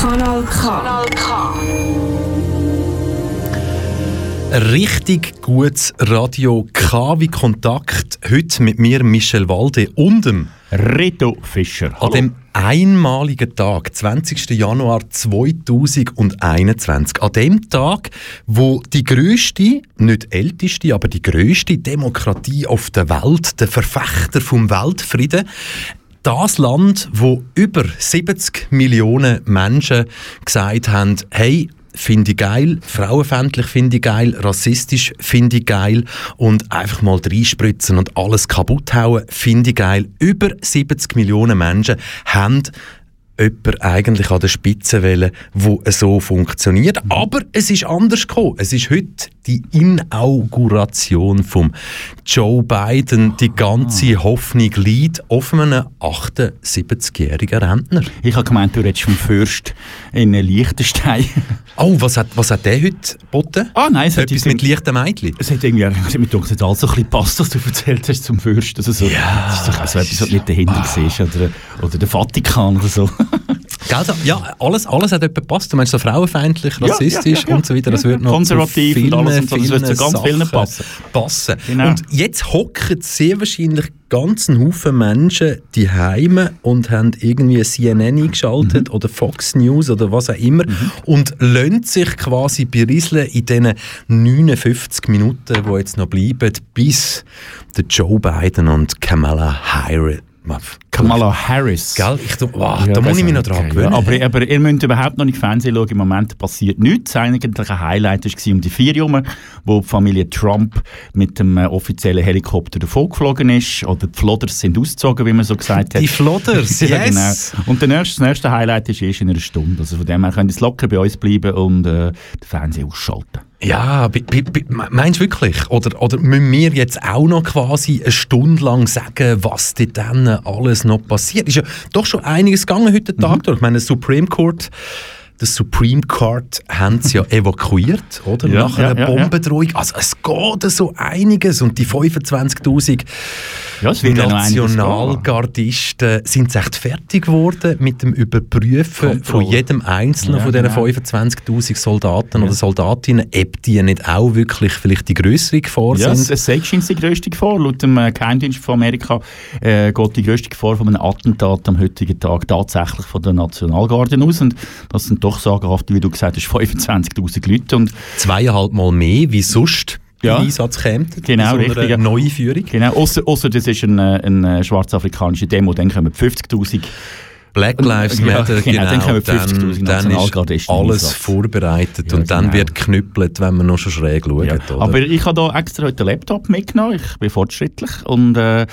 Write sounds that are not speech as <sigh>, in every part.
Kanal K. Richtig gutes Radio K wie Kontakt. Heute mit mir, Michel Walde und dem Reto Fischer. An dem einmaligen Tag, 20. Januar 2021, an dem Tag, wo die größte, nicht älteste, aber die größte Demokratie auf der Welt, der Verfechter vom Weltfrieden, das Land, wo über 70 Millionen Menschen gesagt haben, hey, finde ich geil, frauenfeindlich finde ich geil, rassistisch finde ich geil und einfach mal reinspritzen und alles kaputt hauen finde ich geil. Über 70 Millionen Menschen haben jemand eigentlich an der Spitze wählen, wo so funktioniert. Aber es ist anders gekommen. Es ist heute die Inauguration von Joe Biden. Die ganze Hoffnung liegt auf einem 78-jährigen Rentner. Ich habe gemeint, du redest vom Fürst in Liechtenstein. <laughs> Oh, was hat, was hat der heute geboten? Ah nein, es hat Etwas mit leichten Mädchen? Es hat irgendwie, es hat mir gedacht, es hat alles so ein bisschen passt, was du erzählt hast zum Fürst. Also so, Ja. Das ist doch so etwas, was du nicht dahinter siehst. Oder, oder der Vatikan oder so. Gell, da- ja, alles, alles hat etwa gepasst. Du meinst so frauenfeindlich, rassistisch ja, ja, ja. und so weiter. Das würde noch konservativ zu und vielen, alles und so. Das würde zu vielen ganz vielen Sachen passen. passen. Genau. Und jetzt hocken sehr wahrscheinlich ganz ein Haufen Menschen die Heime und haben irgendwie CNN eingeschaltet Mhm. oder Fox News oder was auch immer und lassen sich quasi berieseln in diesen 59 Minuten, die jetzt noch bleiben, bis der Joe Biden und Kamala Harris. Kamala Harris. Gell? Ich, wow, Ja, da muss ich mich noch dran okay, gewöhnen. Ja, aber, aber ihr müsst überhaupt noch nicht Fernsehen schauen. Im Moment passiert nichts. Das eigentliche Highlight war um die vier herum, wo die Familie Trump mit dem äh, offiziellen Helikopter davon geflogen ist. Oder die Flodders sind ausgezogen, wie man so gesagt hat. Die Flodders, <laughs> yes! Ja, genau. Und der nächste, das nächste Highlight ist erst in einer Stunde. Also von dem her könnt ihr locker bei uns bleiben und äh, den Fernseher ausschalten. Ja, meinst du wirklich? Oder, oder müssen wir jetzt auch noch quasi eine Stunde lang sagen, was dort dann alles noch passiert? Ist ja doch schon einiges gegangen heute Tag durch. Ich meine, Supreme Court, das Supreme Court haben sie ja <laughs> evakuiert, oder? Ja, Nach einer ja, ja, ja. Bombendrohung. Also es geht so einiges und die 25'000 Ja, es ja. Nationalgardisten sind sie echt fertig geworden mit dem Überprüfen Kontrolle. von jedem einzelnen Ja, von diesen genau. 25'000 Soldaten oder Soldatinnen, ob die nicht auch wirklich vielleicht die größere Gefahr Ja, es, sind. es sagt scheint die grösste Gefahr. Laut dem äh, Geheimdienst von Amerika äh, geht die grösste Gefahr von einem Attentat am heutigen Tag tatsächlich von der Nationalgarde aus. Und das sind doch sagenhaft, wie du gesagt hast, <laughs> 25'000 Leute. Und Zweieinhalb Mal mehr, wie sonst Ja. Einsatz kämen. Genau, so richtig, Eine ja. Neueinführung. genau, ausser das ist eine, eine schwarzafrikanische Demo, dann kommen 50'000. Black Lives Ja, Matter, genau, genau. dann dann, 50'000 dann ist alles vorbereitet Ja, und dann genau. wird knüppelt, wenn man noch schon schräg schaut. Ja. Aber ich habe da extra heute den Laptop mitgenommen. Ich bin fortschrittlich. Und äh,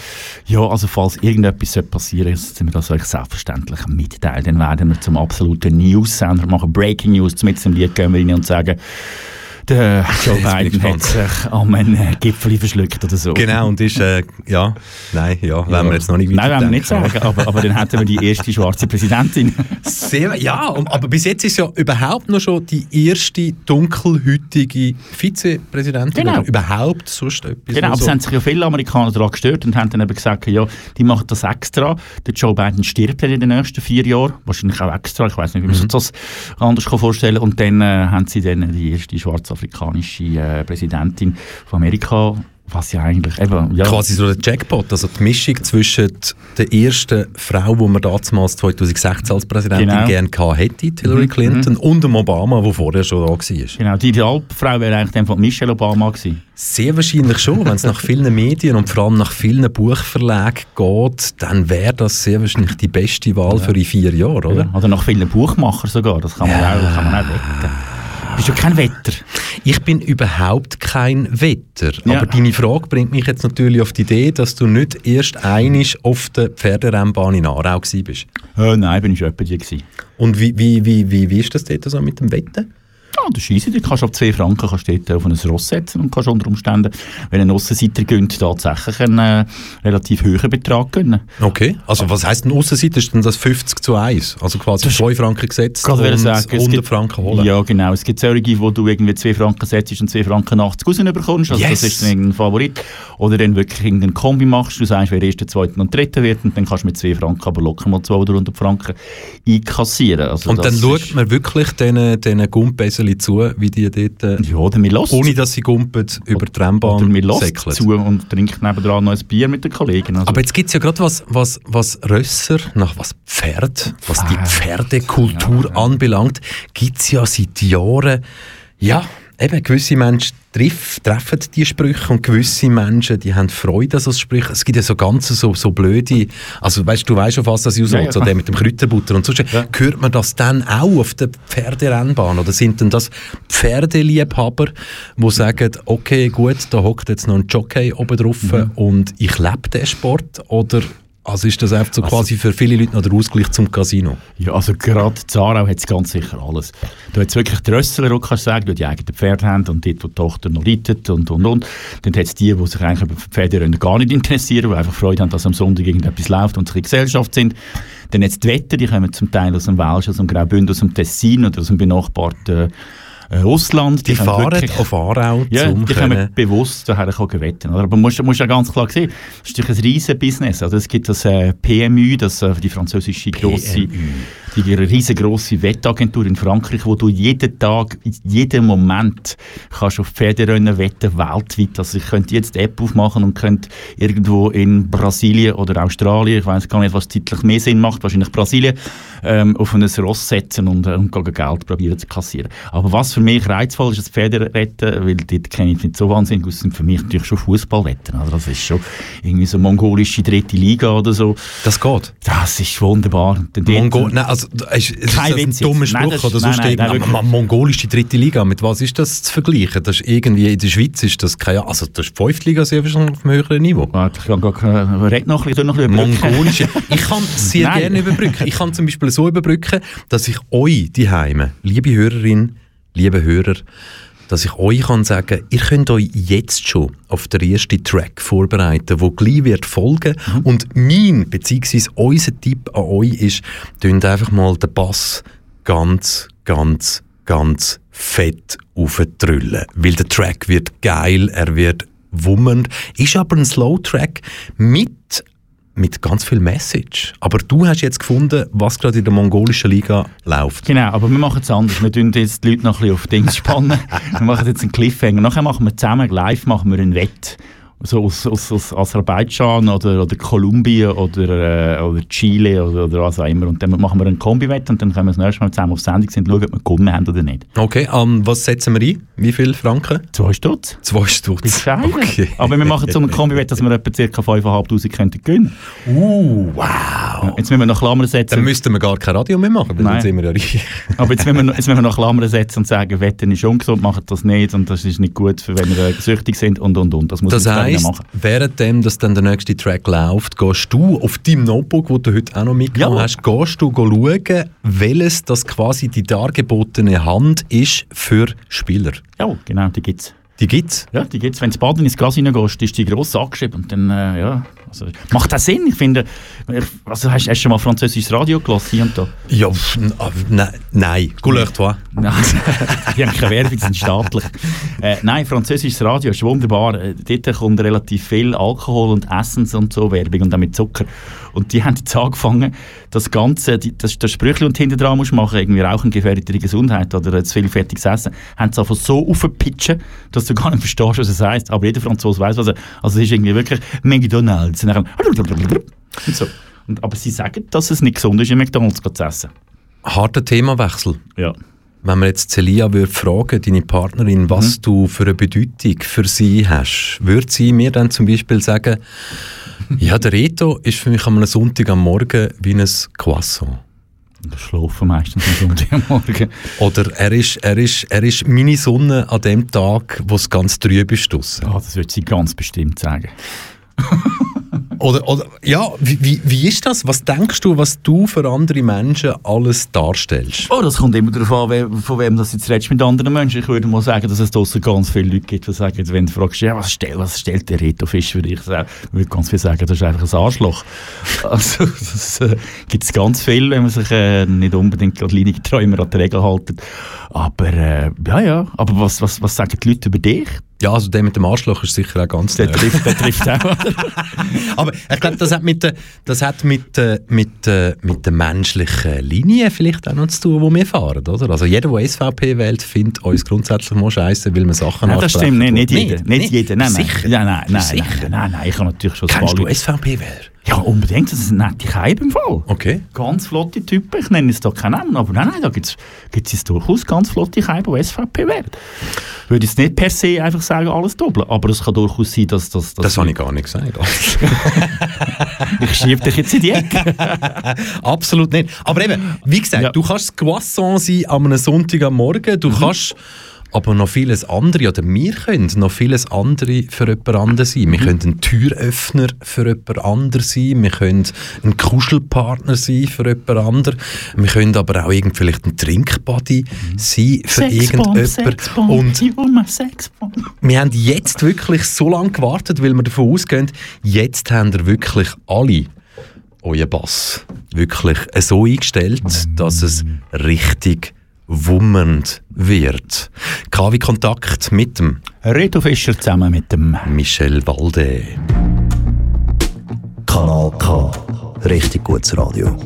ja, also falls irgendetwas passieren sollte, sind wir das euch selbstverständlich mitteilen. Dann werden wir zum absoluten News-Sender machen. Breaking News. Mit dem Lied gehen wir rein und sagen, der Joe Biden hat sich an einem äh, Gipfel verschluckt oder so. Genau, und ist, äh, ja, nein, ja, wollen wir jetzt noch nicht Nein, wollen wir nicht sagen. Aber, aber dann hätten wir die erste schwarze Präsidentin. <laughs> Sehr, ja, aber bis jetzt ist ja überhaupt noch schon die erste dunkelhütige Vizepräsidentin. Genau. Überhaupt sonst etwas. Genau, aber so. es haben sich ja viele Amerikaner daran gestört und haben dann eben gesagt, ja, die machen das extra. Der Joe Biden stirbt dann in den nächsten vier Jahren, wahrscheinlich auch extra, ich weiß nicht, wie man sich das anders kann vorstellen Und dann äh, haben sie dann die erste schwarzafrikanische äh, Präsidentin von Amerika, was ja eigentlich eben, ja, Quasi so der Jackpot, also die Mischung zwischen der ersten Frau, die man damals 2016 als Präsidentin Genau. gerne gehabt hätte, Hillary Clinton, und dem Obama, der vorher schon da war. genau, die Idealfrau wäre eigentlich dann von Michelle Obama gewesen. Sehr wahrscheinlich schon. Wenn es nach vielen Medien und vor allem nach vielen Buchverlagen geht, dann wäre das sehr wahrscheinlich die beste Wahl für in vier Jahre, oder? Oder nach vielen Buchmachern sogar, das kann man, auch, kann man auch wetten. Bist du kein Wetter? Ich bin überhaupt kein Wetter. Ja. Aber deine Frage bringt mich jetzt natürlich auf die Idee, dass du nicht erst einig auf der Pferderennbahn in Aarau warst. Äh, nein, bin ich schon jemand die gewesen. Und wie, wie, wie, wie, wie ist das dort so mit dem Wetter? Das ist easy. Du kannst auf 2 Franken kannst du dort auf ein Ross setzen und kannst unter Umständen, wenn ein Aussenseiter gönnt, tatsächlich einen äh, relativ hohen Betrag gönnen. Okay, also was heisst eine Aussenseite? Ist denn das 50 zu 1? Also quasi 2 Franken gesetzt und sagen, es 100 gibt- Franken holen? Ja, genau. Es gibt solche, wo du irgendwie 2 Franken setzt und 2 Franken 80 rausbekommst. Also Yes. das ist dann irgendein Favorit. Oder dann wirklich irgendeinen Kombi machst. Du sagst, wer erster, zweiter und dritter wird und dann kannst du mit 2 Franken aber locker mal 200 oder 300 Franken einkassieren. Also Und dann schaut man wirklich diesen, diesen Gumpeseli zu, wie die dort, äh, Ja, oder ohne dass sie gumpeln, über die Rennbahn säckeln. zu und trinken nebendran noch ein Bier mit den Kollegen. Also, Aber jetzt gibt es ja gerade was, was, was Rösser, nach was Pferd, was die Pferdekultur anbelangt, gibt es ja seit Jahren, ja, eben gewisse Menschen treff, treffen die Sprüche und gewisse Menschen, die haben Freude an so Sprüchen. Es gibt ja so ganz so, so blöde, also weißt du, weißt schon fast, dass ich Ja, ausholt, ja, so der mit dem Kräuterbutter und so. Hört man das dann auch auf der Pferderennbahn oder sind denn das Pferdeliebhaber, die sagen, okay, gut, da hockt jetzt noch ein Jockey oben drauf Mhm. und ich lebe den Sport oder also ist das einfach so quasi für viele Leute noch der Ausgleich zum Casino? Ja, also gerade Zarau hat es ganz sicher alles. Du hast wirklich die Rössler, die kannst sagen, die die eigenen Pferde haben und dort, wo die Tochter noch reitet und, und, und. Dann hat es die, die sich eigentlich über Pferderennen gar nicht interessieren, die einfach Freude haben, dass am Sonntag irgendetwas läuft und sich in Gesellschaft sind. Dann hat es die Wetter, die kommen zum Teil aus dem Welsch, aus dem Graubünden, aus dem Tessin oder aus dem benachbarten Ausland. Die, können fahren wirklich- auf Aarau ja, zum die können- bewusst daher wetten. Oder? Aber man muss, muss ja ganz klar sehen, das ist natürlich ein riesen Business. Also es gibt das äh, PMU, das äh, die französische grosse, die riesengroße Wettagentur in Frankreich, wo du jeden Tag, in jedem Moment kannst auf Pferderennen wetten, weltweit. Also ich könnte jetzt die App aufmachen und könnte irgendwo in Brasilien oder Australien, ich weiß gar nicht, was zeitlich mehr Sinn macht, wahrscheinlich Brasilien, ähm, auf ein Ross setzen und, äh, und gegen Geld probieren zu kassieren. Aber was für mich reizvoll ist, das Pferderetten, weil dort kenne ich nicht so wahnsinnig aus, sind für mich natürlich schon Fußballwetten. Also das ist schon irgendwie so mongolische dritte Liga oder so. Das geht. Das ist wunderbar. Mongo nein, also, ist, ist Kein das ein Witz dummer Nein, Spruch das ist- oder nein, sonst nein, irgendein- nein, wirklich. Ma- mongolische dritte Liga, mit was ist das zu vergleichen? Das ist irgendwie, in der Schweiz ist das keine, also das ist die fünfte Liga sehr wahrscheinlich auf einem höheren Niveau. Warte, ich kann gar red noch ein bisschen, noch ein bisschen überbrücken. Mongolische. Ich kann sehr <laughs> Nein. gerne überbrücken. Ich kann zum Beispiel so überbrücken, dass ich euch die Heime, liebe Hörerin, liebe Hörer, dass ich euch kann sagen, ihr könnt euch jetzt schon auf den ersten Track vorbereiten, wo gleich wird folgen. Und mein bzw. unser Tipp an euch ist, tönt einfach mal den Bass ganz, ganz, ganz fett auftrüllen. Weil der Track wird geil, er wird wummernd, ist aber ein Slow-Track mit mit ganz viel Message. Aber du hast jetzt gefunden, was gerade in der mongolischen Liga läuft. Genau, aber wir machen es anders. Wir tun jetzt die Leute noch ein bisschen auf Dings spannen. wir machen jetzt einen Cliffhanger. Nachher machen wir zusammen live machen wir ein Wett. So aus, aus, aus Aserbaidschan oder, oder Kolumbien oder, äh, oder Chile oder, oder was auch immer. Und dann machen wir einen Kombi-Wett und dann können wir das nächste Mal zusammen auf Sendung sind und schauen, ob wir gewonnen haben oder nicht. Okay, ähm, was setzen wir ein? Wie viel Franken? Zwei Stutz. Zwei Stutz. Okay. Aber wir machen so einen Kombi-Wett, dass wir etwa ca. 5'500 könnten gewinnen. Uh, wow. Jetzt müssen wir noch Klammern setzen. Dann müssten wir gar kein Radio mehr machen, weil Nein. dann sind wir ja reich. <laughs> Aber jetzt müssen, wir, noch- jetzt müssen wir noch Klammern setzen und sagen, Wetten ist ungesund, machen das nicht und das ist nicht gut, für wenn wir äh, süchtig sind und und und. Das muss Das heisst, machen. währenddem, dass dann der nächste Track läuft, gehst du auf deinem Notebook, wo du heute auch noch mitgenommen Ja. hast, gehst du schauen, welches das quasi die dargebotene Hand ist für Spieler. Ja, genau, die gibt's. Die gibt's. Ja, die gibt's. Wenn du baden ins Casino gehst, ist die gross angeschrieben und dann, äh, ja, also, macht das Sinn? Ich finde, also hast, du schon mal französisches Radio gelassen hier und da? Ja, pff, n- ah, ne- nein. Couleur toi. Nein, <laughs> die haben keine Werbung, die sind staatlich. Äh, nein, französisches Radio ist wunderbar. Äh, Dort kommt relativ viel Alkohol und Essens und so Werbung und auch mit Zucker. Und die haben jetzt angefangen, das Ganze, die, das, das Sprüchli und hinten dran musst machen, irgendwie Rauchen gefährdet die Gesundheit oder zu viel fertiges Essen, haben sie einfach so aufgepitchen, dass du gar nicht verstehst, was es heisst. Aber jeder Franzose weiß, was er, also es ist irgendwie wirklich McDonalds. Und dann, und so. Und, aber sie sagen, dass es nicht gesund ist, in McDonalds zu essen. Harter Themawechsel. Ja. Wenn man jetzt Celia würde fragen, deine Partnerin, was Mhm. du für eine Bedeutung für sie hast, würde sie mir dann zum Beispiel sagen, ja, der Reto ist für mich am Sonntag am Morgen wie ein Croissant. Und schlafen meistens am Sonntagmorgen. Oder er ist, er, ist, er ist meine Sonne an dem Tag, wo es ganz trüb ist draussen. Ah, das würde sie ganz bestimmt sagen. Oder, oder ja, wie, wie, wie ist das? Was denkst du, was du für andere Menschen alles darstellst? Oh, das kommt immer darauf an, wer, von wem das jetzt redest mit anderen Menschen. Ich würde mal sagen, dass es draussen ganz viele Leute gibt, die sagen, wenn du fragst, ja, was, stell, was stellt der Reto Fisch für dich? Ich würde ganz viel sagen, das ist einfach ein Arschloch. <laughs> Also, das äh, gibt es ganz viel, wenn man sich äh, nicht unbedingt gerade leinige Träume an die Regeln hält. Aber, äh, ja, ja. Aber was, was, was sagen die Leute über dich? Ja, also der mit dem Arschloch ist sicher auch ganz Der trifft, der trifft auch. <laughs> Aber ich glaube, das hat mit der, das hat mit, der- mit, der- mit der menschlichen Linie vielleicht auch noch zu tun, wo wir fahren, oder? Also jeder, der SVP wählt, findet uns grundsätzlich mal scheiße, weil wir Sachen Nein, das ansprechen. stimmt nicht, nicht jeder. Nicht, Nicht? jeder. Nein, nein. Sicher? Nein, nein, nein, Sicher? nein, nein, nein. Ich habe natürlich schon Kennst du SVP-Wähler? Ja, unbedingt. Das ist ein netter Keim im Fall. Okay. Ganz flotte Typen. Ich nenne es da keinen Namen, aber nein, nein, da gibt es durchaus ganz flotte Keime, die SVP wählen. Ich würde jetzt nicht per se einfach sagen, alles doppeln, aber es kann durchaus sein, dass... dass, dass Das habe ich gar nicht gesagt. <laughs> ich schiebe dich jetzt in die Ecke. <laughs> Absolut nicht. Aber eben, wie gesagt, Ja. Mhm. du kannst das Croissant sein an einem Sonntag am Morgen, du kannst aber noch vieles andere, oder wir können noch vieles andere für jemand anderes sein. Wir Mhm. können ein Türöffner für jemand anderes sein, wir können ein Kuschelpartner sein für jemand anderes, wir können aber auch irgend vielleicht ein Trinkbuddy sein für irgendjemand. Und Sexbomb. wir haben jetzt wirklich so lange gewartet, weil wir davon ausgehen, jetzt haben wir wirklich alle euren Bass wirklich so eingestellt, dass es richtig wummernd wird. KW Kontakt mit dem Reto Fischer zusammen mit dem... Michel Walde. Kanal K. Richtig gutes Radio.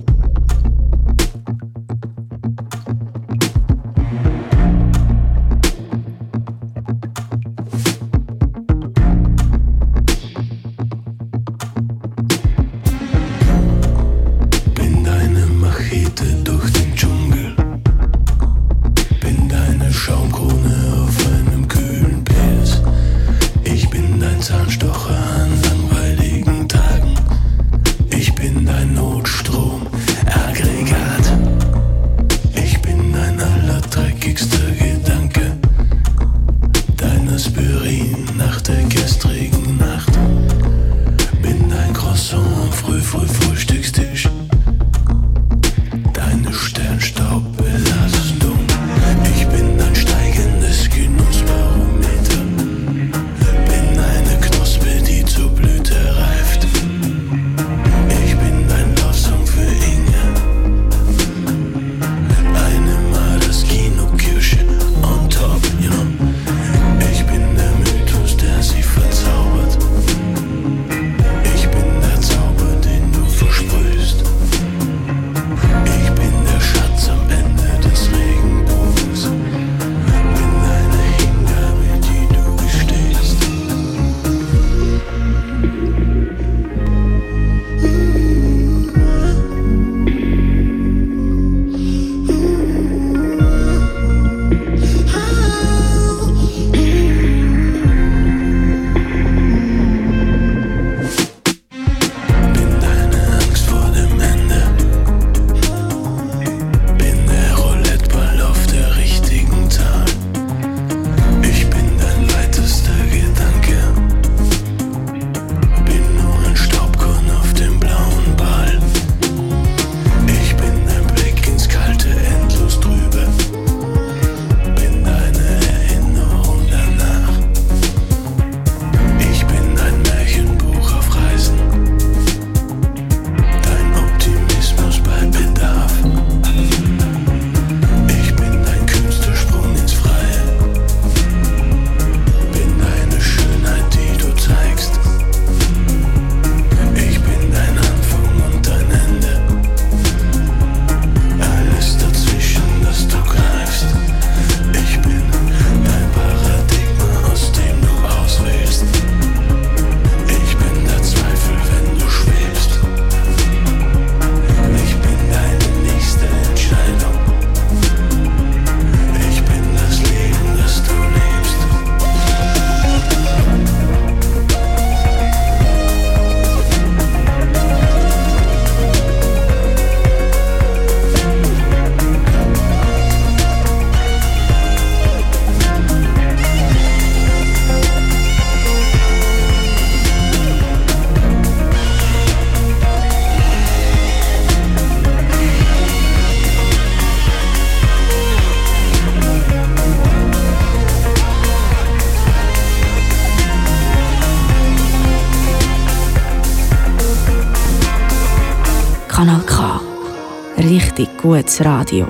Gutes Radio.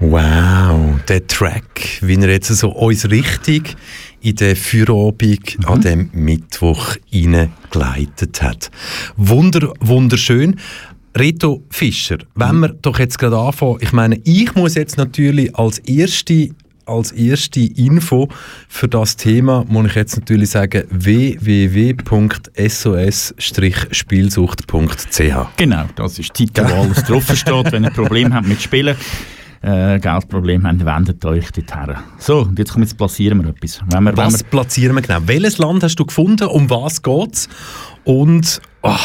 Wow, der Track, wie er jetzt so uns richtig in den Feierabend an dem Mittwoch hineingeleitet hat. Wunder, wunderschön. Reto Fischer, wenn wir doch jetzt gerade anfangen, ich meine, ich muss jetzt natürlich als erste als erste Info für das Thema muss ich jetzt natürlich sagen www.sos-spielsucht.ch Genau, das ist die Seite, wo alles <laughs> drauf steht. Wenn ihr ein Problem habt mit Spielen, äh, Geldproblem habt, wendet euch dorthin. So, und jetzt jetzt platzieren wir etwas. Wenn wir, Was wenn wir, platzieren wir genau? Welches Land hast du gefunden? Um was geht's? Und oh,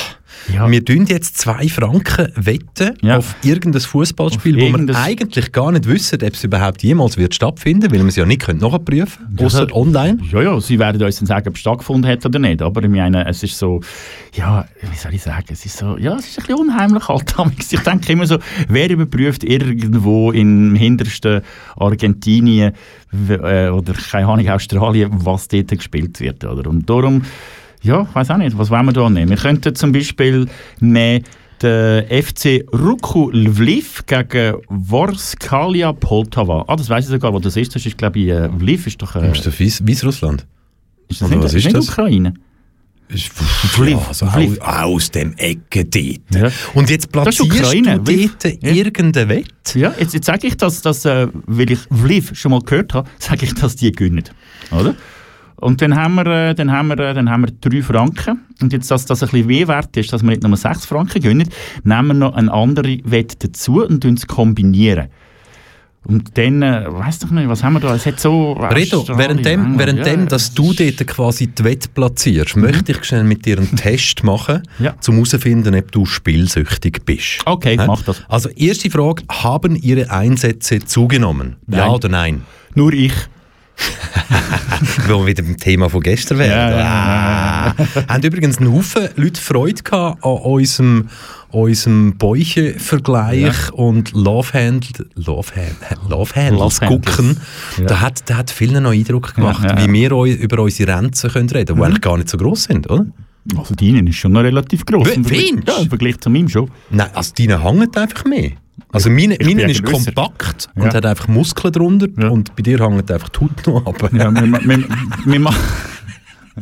Ja. wir tun jetzt zwei Franken wetten Ja. auf irgendein Fußballspiel, wo wir eigentlich gar nicht wissen, ob es überhaupt jemals wird stattfinden, weil wir es ja nicht können nachprüfen können, außer Ja. online. ja, ja, sie werden uns dann sagen, ob es stattgefunden hat oder nicht. Aber ich meine, es ist so, ja, wie soll ich sagen, es ist so, ja, es ist ein bisschen unheimlich halt. Ich denke immer so, wer überprüft irgendwo im hintersten Argentinien äh, oder, keine Ahnung, Australien, was dort gespielt wird, oder? Und darum, ja, ich weiß auch nicht, was wollen wir da nehmen? Wir könnten zum Beispiel nehmen, den FC Ruku Lviv gegen Vorskalia Poltava. Ah, das weiß ich sogar, wo das ist. Das ist, glaube ich, äh, Lviv ist doch... Äh, Ist das Weißrussland? ist das oder nicht, was ist nicht das? Ukraine? Ist, ja, also aus, aus dem Ecke dort. Ja. Und jetzt Das platzierst Ukraine, du dort Ja. irgendeine Wette? Ja, jetzt, jetzt sage ich, dass, dass äh, weil ich Lviv schon mal gehört habe, sage ich, dass die gewinnen. Oder? Und dann haben wir, äh, dann haben wir, äh, dann haben wir drei Franken. Und jetzt, dass das ein bisschen wert ist, dass wir nicht nur sechs Franken gewinnen, nehmen wir noch eine andere Wette dazu und kombinieren. Und dann, äh, weiss doch nicht, was haben wir da? Es hat so... Redo, England, währenddem ja, dass du dort quasi die Wette platzierst, möchte ich schnell mit dir einen Test machen, Ja. um herauszufinden, ob du spielsüchtig bist. Okay, Hä? mach das. Also, erste Frage: Haben Ihre Einsätze zugenommen? Ja Nein. oder nein? Nur ich. <laughs> Wo wir wieder beim Thema von gestern wären. Ja, ja, ah. Haben übrigens einen Haufen Leute Freude gehabt an unserem, unserem Bäuche-Vergleich und Love Handle, Love, Hand, Love Handles Love gucken. Ja. Da hat, da hat vielen noch Eindruck gemacht, Ja, ja, ja. wie wir über unsere Renten können reden können, die eigentlich gar nicht so gross sind, oder? Also deine ist schon noch relativ gross. Im Vergleich- findest? Ja, im Vergleich zu meinem schon. Nein, also deine hängen einfach mehr. Also meine, meine ist grösser. kompakt Ja. und hat einfach Muskeln drunter Ja. und bei dir hängt einfach die Haut noch ab. Ja, wir, ma- wir, wir machen. <laughs>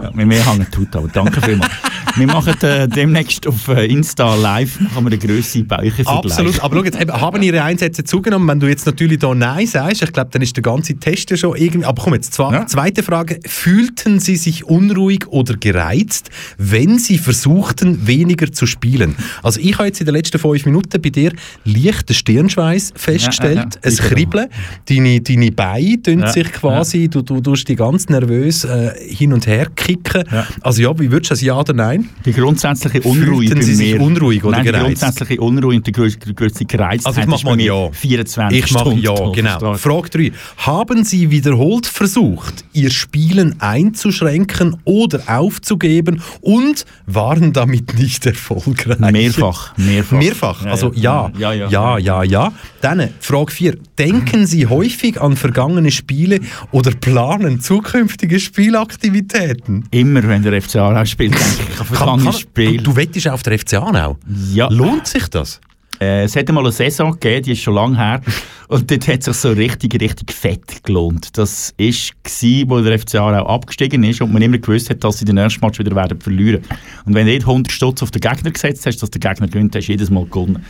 Ja, wir mehr hängen tut, aber danke vielmals. wir machen äh, demnächst auf äh, Insta live machen wir eine grösse Bäuche Absolut, aber schau jetzt, eben, haben Ihre Einsätze zugenommen? Wenn du jetzt natürlich da Nein sagst, ich glaube, dann ist der ganze Test ja schon irgendwie... Aber komm jetzt, zwa Ja. zweite Frage. Fühlten Sie sich unruhig oder gereizt, wenn Sie versuchten, weniger zu spielen? Also ich habe jetzt in den letzten fünf Minuten bei dir leichten Stirnschweiß festgestellt, Ja, ja, ein. Kribbeln, deine, deine Beine tun sich quasi, du, du tust die ganz nervös äh, hin und her kicken. Ja. Also ja, wie würdest du das Ja oder Nein? Die grundsätzliche Unruhe Fühlten bei Sie sich unruhig oder Nein, die gereizt? grundsätzliche Unruhe und die größte, die Gereiztheit Also ich mach mal Ja. 24 Ich mache ja, genau. du? Frage 3. Haben Sie wiederholt versucht, Ihr Spielen einzuschränken oder aufzugeben und waren damit nicht erfolgreich? Mehrfach, mehrfach. Mehrfach, also ja. ja. Ja, ja. ja, ja, ja. Dann Frage 4. Denken Sie häufig an vergangene Spiele oder planen zukünftige Spielaktivitäten? Immer wenn der FC Aarau spielt, denke ich an vergangenes Spiel. Du, du wettest auf der FC Aarau. ja. Lohnt sich das? Äh, es hat mal eine Saison gegeben, die ist schon lange her. <laughs> Und dort hat es sich so richtig, richtig fett gelohnt. Das war, wo der FC Aarau abgestiegen ist und man immer gewusst hat, dass sie den nächsten Match wieder werden verlieren. Und wenn du dort 100 Stutz auf den Gegner gesetzt hast, dass der Gegner gewinnt, hast du jedes Mal gewonnen.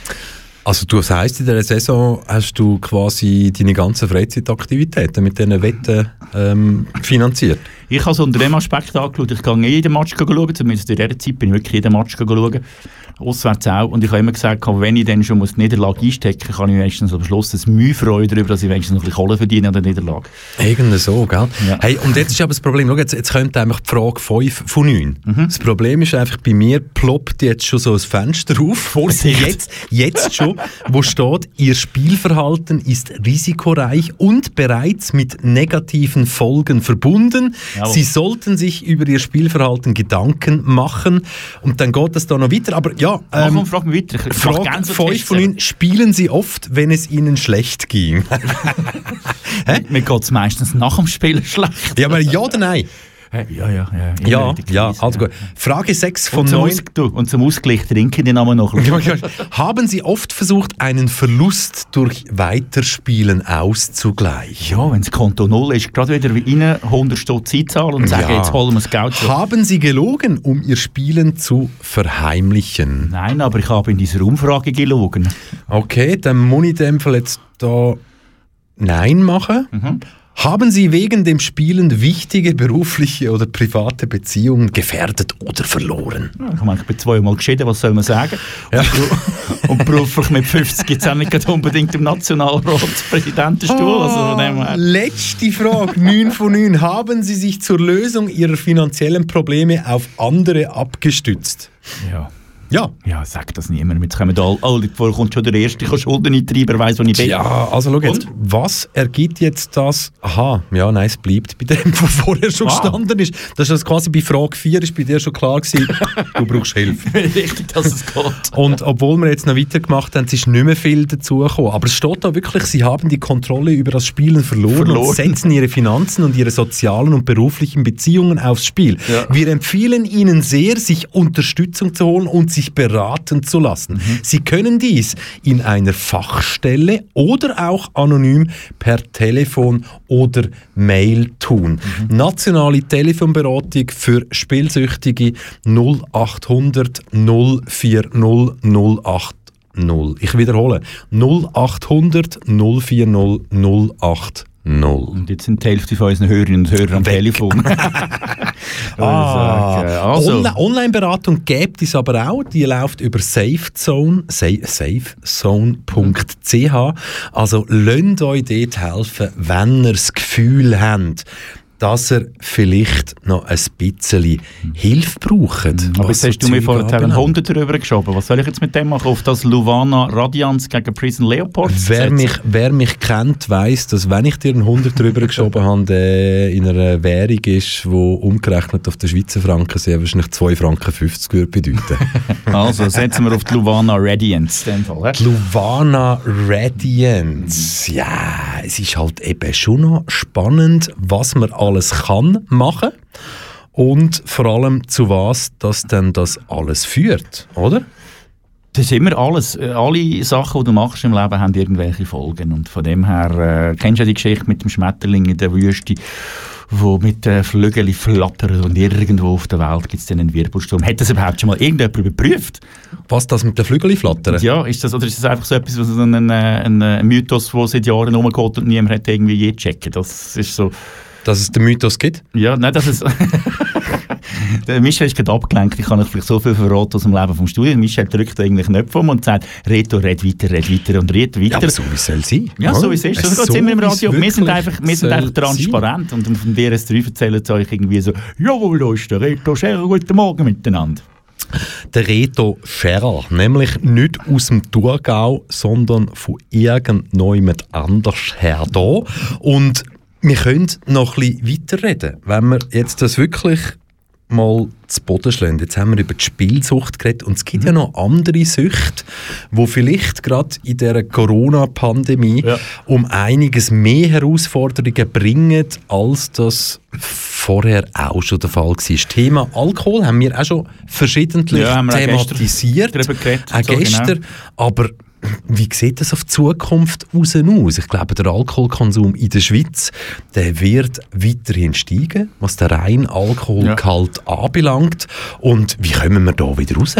Also du das heisst, in der Saison hast du quasi deine ganzen Freizeitaktivitäten mit diesen Wetten ähm, finanziert. Ich habe es unter dem Aspekt angeschaut. Ich gehe jeden Match schauen, zumindest in dieser Zeit bin ich wirklich jeden Match schauen. Auswärts auch. Und ich habe immer gesagt, wenn ich dann schon die Niederlage einstecken muss, kann ich wenigstens am Schluss ein Mühe freuen darüber, dass ich wenigstens noch ein bisschen Kohle verdiene an der Niederlage. Irgendwie so, gell? Ja. Hey, und jetzt ist aber das Problem, schau, jetzt, jetzt kommt einfach die Frage 5 von 9. Mhm. Das Problem ist einfach, bei mir ploppt jetzt schon so ein Fenster auf. Vorsicht. Jetzt, jetzt schon, wo steht, Ihr Spielverhalten ist risikoreich und bereits mit negativen Folgen verbunden. Jawohl. Sie sollten sich über Ihr Spielverhalten Gedanken machen. Und dann geht es da noch weiter. Aber ja, Mach ähm, und frag mich weiter. Ich- mach 5 Tests. von 9. Spielen Sie oft, wenn es Ihnen schlecht ging? <laughs> Mir geht es meistens nach dem Spielen schlecht. ja, aber ja oder nein? Hey, Ja, ja, ja. Ja, ja, also gut. Frage 6 von Und zum, 9. Aus du, und zum Ausgleich trinke ich den Namen noch. Haben Sie oft versucht, einen Verlust durch Weiterspielen auszugleichen? Ja, wenn das Konto null ist, gerade wieder wie rein 100 Stutz einzahlen und sagen, Ja. jetzt holen wir das Geld zurück. Haben Sie gelogen, um Ihr Spielen zu verheimlichen? Nein, aber ich habe in dieser Umfrage gelogen. Okay, dann muss ich in dem Fall jetzt da Nein machen. Mhm. Haben Sie wegen dem Spielen wichtige berufliche oder private Beziehungen gefährdet oder verloren? Ja, Ich meine, ich bin zweimal geschieden, was soll man sagen? Und, beru- und beruflich mit 50 gibt es auch nicht unbedingt im Nationalratspräsidentenstuhl. Also von dem her. Letzte Frage, 9 von 9. Haben Sie sich zur Lösung Ihrer finanziellen Probleme auf andere abgestützt? Ja. Ja. Ja, sag das niemandem. Jetzt kommen da alle, alle vor, kommt schon der Erste, der Schulden eintreiben, weiss, wo ich bin. Ja, also schau jetzt, was ergibt jetzt das? Aha, ja, nein, es bleibt bei dem, was vorher schon Wow. gestanden ist. Das ist quasi bei Frage 4 ist bei dir schon klar gewesen, <laughs> du brauchst Hilfe. <laughs> Richtig, dass es geht. Und obwohl wir jetzt noch weitergemacht haben, es ist nicht mehr viel dazugekommen. Aber es steht da wirklich, sie haben die Kontrolle über das Spielen verloren, Verloren. und setzen ihre Finanzen und ihre sozialen und beruflichen Beziehungen aufs Spiel. Ja. Wir empfehlen Ihnen sehr, sich Unterstützung zu holen und sich beraten zu lassen. Mhm. Sie können dies in einer Fachstelle oder auch anonym per Telefon oder Mail tun. Mhm. Nationale Telefonberatung für Spielsüchtige 0800 040 080. Ich wiederhole 0800 040 080. Und jetzt sind die Hälfte von unseren Hörerinnen und Hörern am Telefon. <laughs> Ah, also, Onli- Online-Beratung gibt es aber auch. Die läuft über SafeZone, sa safezone.ch. Also lasst euch dort helfen, wenn ihr das Gefühl habt, dass ihr vielleicht noch ein bisschen Hilfe braucht. aber was jetzt hast du mir vorher einen. 100 drüber geschoben. Was soll ich jetzt mit dem machen? Auf das Luvana Radiance gegen Prison Leopards Wer mich, wer mich kennt, weiß, dass wenn ich dir einen 100 drüber geschoben habe, der in einer Währung ist, die umgerechnet auf den Schweizer Franken sehr wahrscheinlich 2 Franken 50 würde bedeuten. <laughs> Also setzen wir auf die Luvana Radiance. in dem Fall, Die Luvana Radiance. Ja, es ist halt eben schon noch spannend, was man alles kann machen und vor allem zu was das denn das alles führt, oder? Das ist immer alles. Äh, Alle Sachen, die du machst im Leben, haben irgendwelche Folgen. Und von dem her, äh, kennst du ja die Geschichte mit dem Schmetterling in der Wüste, wo mit den Flügeln flattert und irgendwo auf der Welt gibt es dann einen Wirbelsturm. Hat das überhaupt schon mal irgendjemand überprüft? Was das mit den Flügeln flattern? Ja, ist das, oder ist das einfach so etwas, was ein, ein, ein, ein Mythos, der seit Jahren rumgeht und niemand hat irgendwie je gecheckt? Das ist so... Dass es den Mythos gibt? Ja, nein, das ist. <laughs> Der Michel ist gerade abgelenkt. Ich kann euch vielleicht so viel verraten aus dem Leben vom Studio. Michel drückt eigentlich Knöpfe um und sagt, Reto, red weiter, red weiter und red weiter. Ja, aber so wie es soll sein. Ja, so wie es ist. So geht immer im wie es Radio. Wir sind einfach, wir sind einfach transparent. Und von DRS3 erzählen sie euch irgendwie so, jawohl, da ist der Reto Scherer, guten Morgen miteinander. Der Reto Scherer, nämlich nicht aus dem Thurgau, sondern von irgendjemand anders her da. Und wir können noch ein bisschen weiterreden, wenn wir jetzt das wirklich mal zu Boden schlagen. Jetzt haben wir über die Spielsucht geredet und es gibt ja noch andere Süchte, wo vielleicht gerade in der Corona-Pandemie Ja. um einiges mehr Herausforderungen bringen, als das vorher auch schon der Fall war. Das Thema Alkohol haben wir auch schon verschiedentlich Ja, wir auch gestern thematisiert. Auch so gestern. genau. Aber wie sieht das auf die Zukunft raus aus? Ich glaube, der Alkoholkonsum in der Schweiz der wird weiterhin steigen, was den reinen Alkoholgehalt anbelangt. Und wie kommen wir da wieder raus?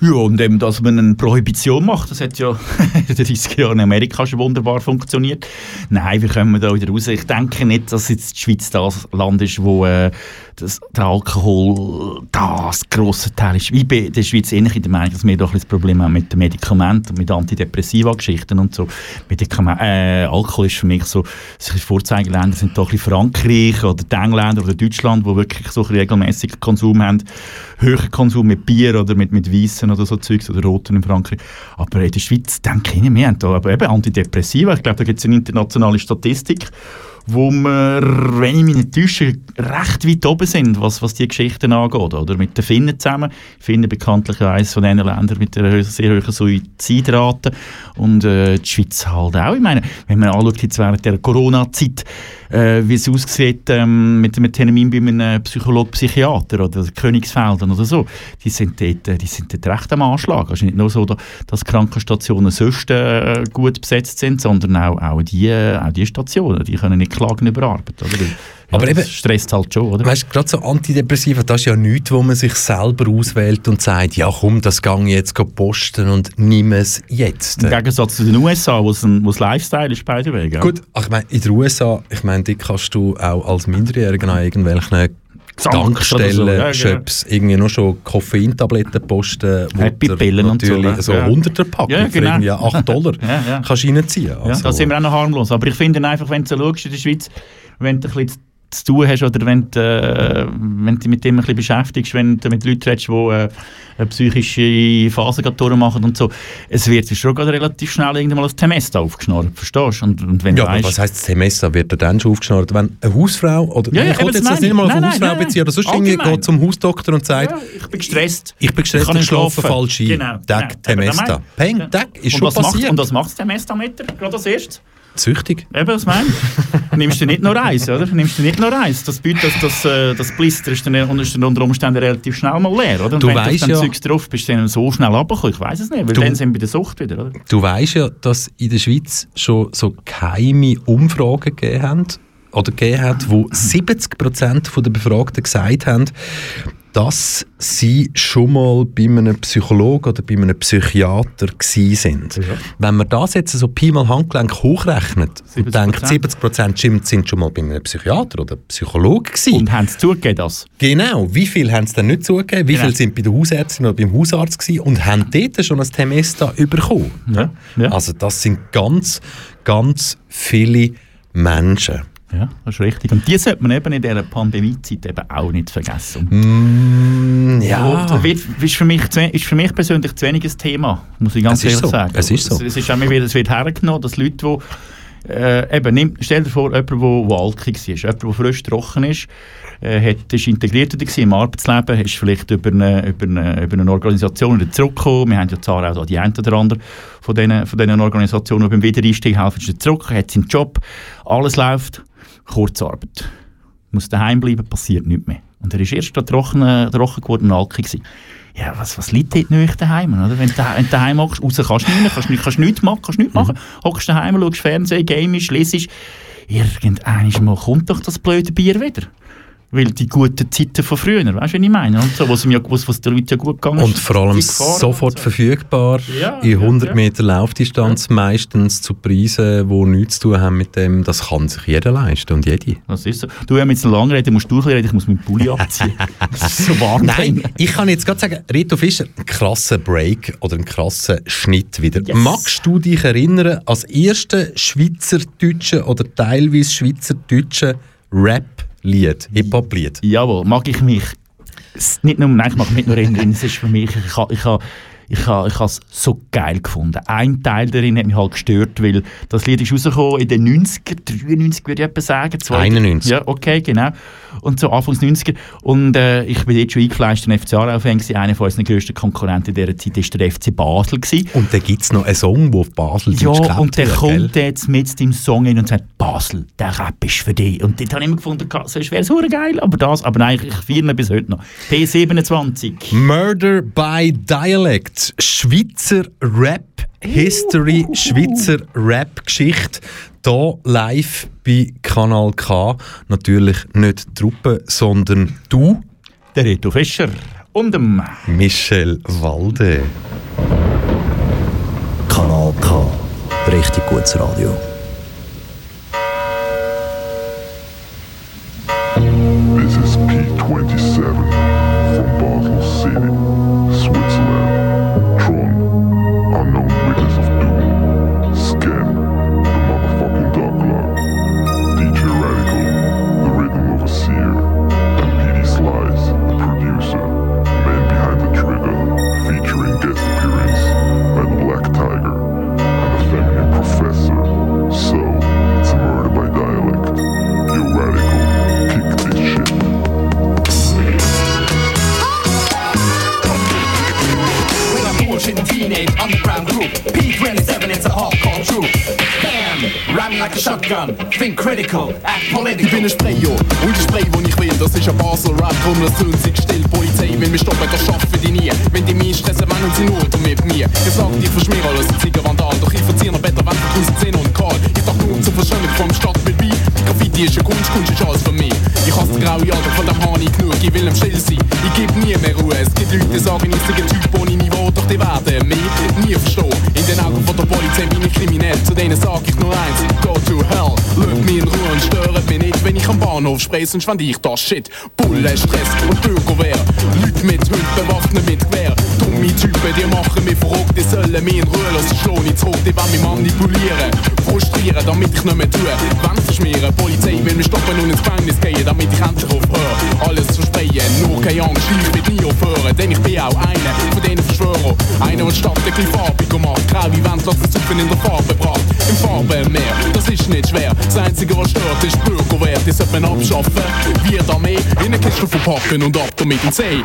Ja, und eben, dass man eine Prohibition macht, das hat ja <laughs> in den 30er Jahren in Amerika schon wunderbar funktioniert. Nein, wie kommen wir da wieder raus? Ich denke nicht, dass jetzt die Schweiz das Land ist, wo äh, das, der Alkohol das grosse Teil ist. Wie bei der Schweiz ähnlich in der Meinung, dass wir doch ein das Problem haben mit den Medikamenten und mit Antidepressiva-Geschichten und so. Medikament, äh, Alkohol ist für mich so, solche Vorzeigeländer sind doch ein Frankreich oder die Engländer oder Deutschland, wo wirklich so ein regelmäßig Konsum haben. Höherer Konsum mit Bier oder mit, mit Weissen oder so Zeugs oder Roten in Frankreich. Aber in der Schweiz denke ich nicht, wir haben da eben Antidepressiva. Ich glaube, da gibt es eine internationale Statistik, wo wir, wenn ich mich nicht recht weit oben sind, was, was die Geschichten angeht. Oder? Mit den Finnen zusammen. Finnen bekanntlich eines von den Ländern mit einer sehr hohen Suizidrate. Und äh, die Schweiz halt auch. Ich meine, wenn man anschaut, jetzt während der Corona-Zeit, äh, wie es aussieht ähm, mit einem Termin bei einem Psychologen, Psychiater oder Königsfeldern oder so. Die sind dort, äh, die sind dort recht am Anschlag. Es ist nicht nur so, da- dass Krankenstationen sonst äh, gut besetzt sind, sondern auch, auch, die, äh, auch die Stationen, die können nicht klagen über Arbeit. Oder? Ja, Aber das eben- stresst halt schon, oder? Weißt du, gerade so Antidepressiva, das ist ja nichts, wo man sich selber auswählt und sagt, ja komm, das gang jetzt posten und nimm es jetzt. Im Gegensatz zu den USA, wo es ein wo's Lifestyle ist, way. Gell? Gut, ach, ich meine, in den USA, ich meine, dort kannst du auch als Minderjähriger an irgendwelchen Tankstellen, so, ja, genau. Shops irgendwie nur schon Koffeintabletten posten, Happy Pillen und so, natürlich ne? so Ja. 100er Packung Ja, für genau. irgendwie 8 Dollar <laughs> Ja, ja. kannst du reinziehen. Ja, Also, da sind wir auch noch harmlos. Aber ich finde einfach, wenn du so schaust in der Schweiz, wenn du ein bisschen zu tun hast oder wenn du, äh, wenn du dich mit dem ein bisschen beschäftigst, wenn du mit Leuten redest, die äh, eine psychische Phasen durchmachen und so, es wird dir schon relativ schnell irgendwann mal ein Temesta aufgeschnurrt, verstehst? Und, und wenn ja, du aber weißt, was heisst das Semester? Wird er dann schon aufgeschnurrt? Wenn eine Hausfrau, oder Ja, ja, ich wollte jetzt das nicht mal ich. auf Nein, eine Hausfrau nein, beziehen, oder sonst irgendwie geht zum Hausdoktor und sagt, ja, ich bin gestresst. ich bin gestresst, ich nicht schlafe schlafen. falsch ein. Genau, Tag, genau. Das Peng, ich. Tag, ist und schon was macht, passiert. Und was macht das Temesta mit dir? Gerade als erstes? Süchtig. Eben, das meine ich. Nimmst du nicht nur eins, oder? Nimmst du nicht nur eins. Das Bild, das, das, äh, das Blister ist dann, ist dann unter Umständen relativ schnell mal leer, oder? Und Du wenn weisst du auf ja- dann Zeugs drauf bist, dann so schnell runterkommen. Ich weiß es nicht, weil Du- dann sind wir bei der Sucht wieder, oder? Du weißt ja, dass in der Schweiz schon so geheime Umfragen gegeben haben, oder gegeben hat, wo 70% der Befragten gesagt haben, dass sie schon mal bei einem Psychologen oder bei einem Psychiater gsi sind. Wenn man das jetzt so Pi mal Handgelenk hochrechnet und 70%. denkt, 70% stimmt, sind schon mal bei einem Psychiater oder Psychologen gsi. Und haben es zugegeben, das? Genau, wie viel haben sie denn nicht zugegeben? Wie Genau. viel sind bei der Hausärztin oder beim Hausarzt gewesen und haben dort schon ein Temesta bekommen? Ja. ja. Also das sind ganz, ganz viele Menschen. Ja, das ist richtig. Und die sollte man eben in dieser Pandemiezeit eben auch nicht vergessen. Mm, Und wird, ist, für mich, zu- ist für mich persönlich zu wenig ein Thema, muss ich ganz Es ehrlich so. sagen. Es ist so. Es, es ist auch immer wieder, es wird hergenommen, dass Leute, die äh, eben, nimm, stell dir vor, jemand, der alkig war, jemand, der frisch trocken ist, äh, hat, ist integriert gewesen im Arbeitsleben, ist vielleicht über eine, über eine, über eine Organisation wieder zurückgekommen. Wir haben ja zwar auch die einen oder anderen von diesen, von diesen Organisationen, die beim Wiedereinstieg helfen, ist zurück, hat seinen Job, alles läuft, Kurzarbeit muss daheim bleiben, passiert nichts mehr. Und er ist erst da trocken, trocken geworden und gewesen. Ja, was, was liegt dort nicht daheim? Oder? Wenn du daheim hockst, raus kannst du nicht kannst, kannst nichts machen, kannst nichts machen. Hockst daheim, schaust Fernsehen, gamest, lesest. Irgendwann mal kommt doch das blöde Bier wieder. Weil die guten Zeiten von früher, weißt du, was ich meine? Und so, was, mir ja, was, was den Leuten ja gut gegangen ist. Und vor allem sofort so. verfügbar, Ja, in ja, 100 ja. Meter Laufdistanz, meistens zu Preisen, die nichts zu tun haben mit dem. Das kann sich jeder leisten und jede. Das ist so. Du, wenn wir jetzt lang reden, musst du reden, ich muss meinen Pulli abziehen. <laughs> Es ist so warm Nein, ich kann jetzt gerade sagen, Rito Fischer, ein krasser Break oder ein krasser Schnitt wieder. Yes. Magst du dich erinnern als ersten schweizerdeutschen oder teilweise schweizerdeutschen Rap-Lied, Hip-Hop-Lied? Jawohl, mag ich mich nicht nur, nein, ich mag nicht nur erinnern, es ist für mich, ich habe ich ha, ich ha, ich es so geil gefunden. Ein Teil darin hat mich halt gestört, weil das Lied ist rausgekommen in den 90er, 93 würde ich etwa sagen. Zwei- 91. Ja, okay, genau. Und so Anfangs 90er. Und äh, ich bin jetzt schon eingefleischt ein FC Aarau-Fan. Einer von unseren grössten Konkurrenten in dieser Zeit war der FC Basel. Gewesen. Und dann gibt es noch einen Song, der auf Basel Ja, und der wird, kommt gell? jetzt mit dem Song in und sagt, Basel, der Rap ist für dich. Und dort habe ich immer gefunden, sonst wäre es geil, aber das, aber nein, ich feiere bis heute noch. P27. Murder by Dialect. Schweizer Rap History, Schweizer Rap Geschichte. Hier live bei Kanal K. Natürlich nicht die Truppe, sondern du, Der Reto Fischer und dem Michel Walde. Kanal K. Richtig gutes Radio. Shotgun. Think critical, act political. Ich bin ein Sprayer und ich spray, wo ich will. Das ist ein Basel Rap, drum das tun sich still. Polizei will mich stoppen, das schaffen die nie. Wenn die mich stressen, meinen sie nur mit mir. Ich sag, ich verschmier alles in Ziegerwandal. Doch ich verzieh noch besser, wenn du 10 und Karl. Ich dachte nur um zu verschönern vom Stadtbild Graffiti ist Kunst, Kunst ist alles für mich. Ich hasse die graue Alter, von dem habe ich genug. Ich will am Still sein, ich geb nie mehr Ruhe. Es gibt Leute, die sagen, ich sei ein Typ ohne Niveau. Doch die werden mich nie verstehen. In den Augen von der Polizei bin ich kriminell. Zu denen sag ich nur eins, go to hell. Lasst mich in Ruhe und störet mich Bahnhof spray, sonst fand ich das Shit. Bulle, Stress und Bürgerwehr. Leute mit Hund bewaffnet mit Gewehr. Dumme Typen, die machen mich verrückt, die sollen mich in Ruhe lassen. Schlau nicht zurück, die wollen mich manipulieren. Frustrieren, damit ich nicht mehr tue. Wand verschmieren, Polizei will mich stoppen und ins Gefängnis gehen, damit ich endlich aufhöre. Alles zu sprayen, nur keine Angst, ich will nie aufhören. Denn ich bin auch einer von denen Verschwörer. Einer, der die Stadt ein bisschen farbiger macht. Graue Wände lassen Zuffen in der Farbe bracht. Im Farbenmeer, das ist nicht schwer. Das Einzige, was stört, ist Bürgerwert. Die sollte man abschaffen. Wir da mehr in eine Kiste verpacken und ab damit ins See.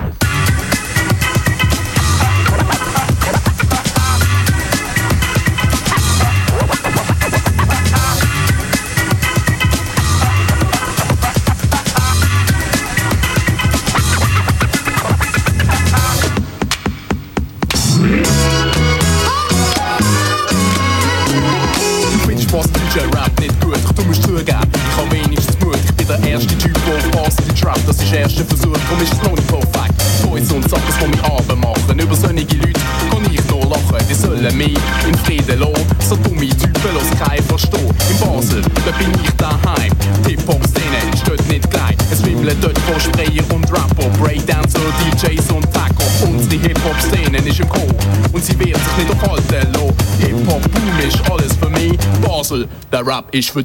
Basel, der Rap ist für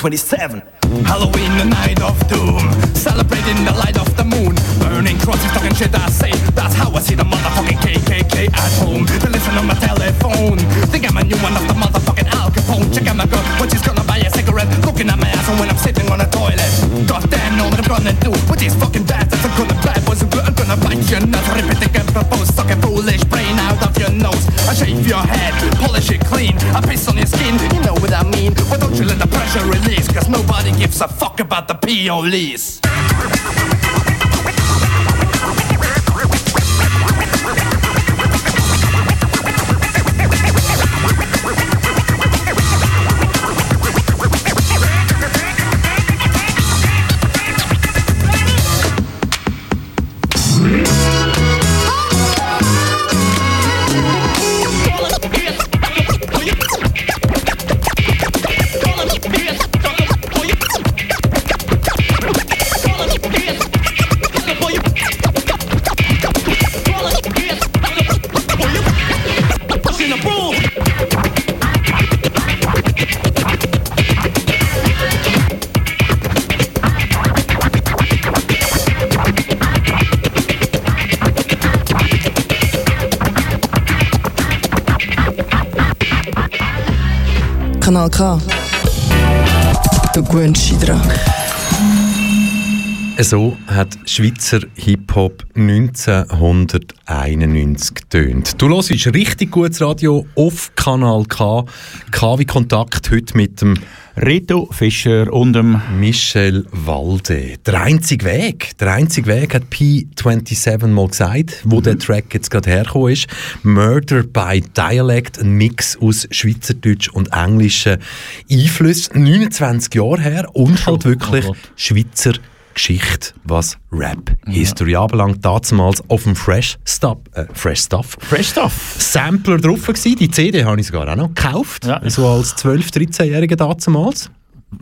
27. about the Kanal K. Du gewöhnst dich dran. So hat Schweizer Hip-Hop 1991 getönt. Du hörst richtig gutes Radio auf Kanal K. K wie Kontakt heute mit dem Rito Fischer und dem Michel Walde. Der einzige Weg, der einzige Weg hat P27 mal gesagt, wo der Track jetzt gerade hergekommen ist. Murder by Dialect, ein Mix aus Schweizerdeutsch und englischen Einflüssen. 29 Jahre her und halt wirklich Gott. Schweizer Geschichte, was Rap-History anbelangt. Damals auf dem Fresh Stuff, äh, Fresh Stuff Fresh Stuff. Sampler drauf gewesen. Die CD habe ich sogar auch noch gekauft. Ja. So als 12-, 13-Jähriger damals.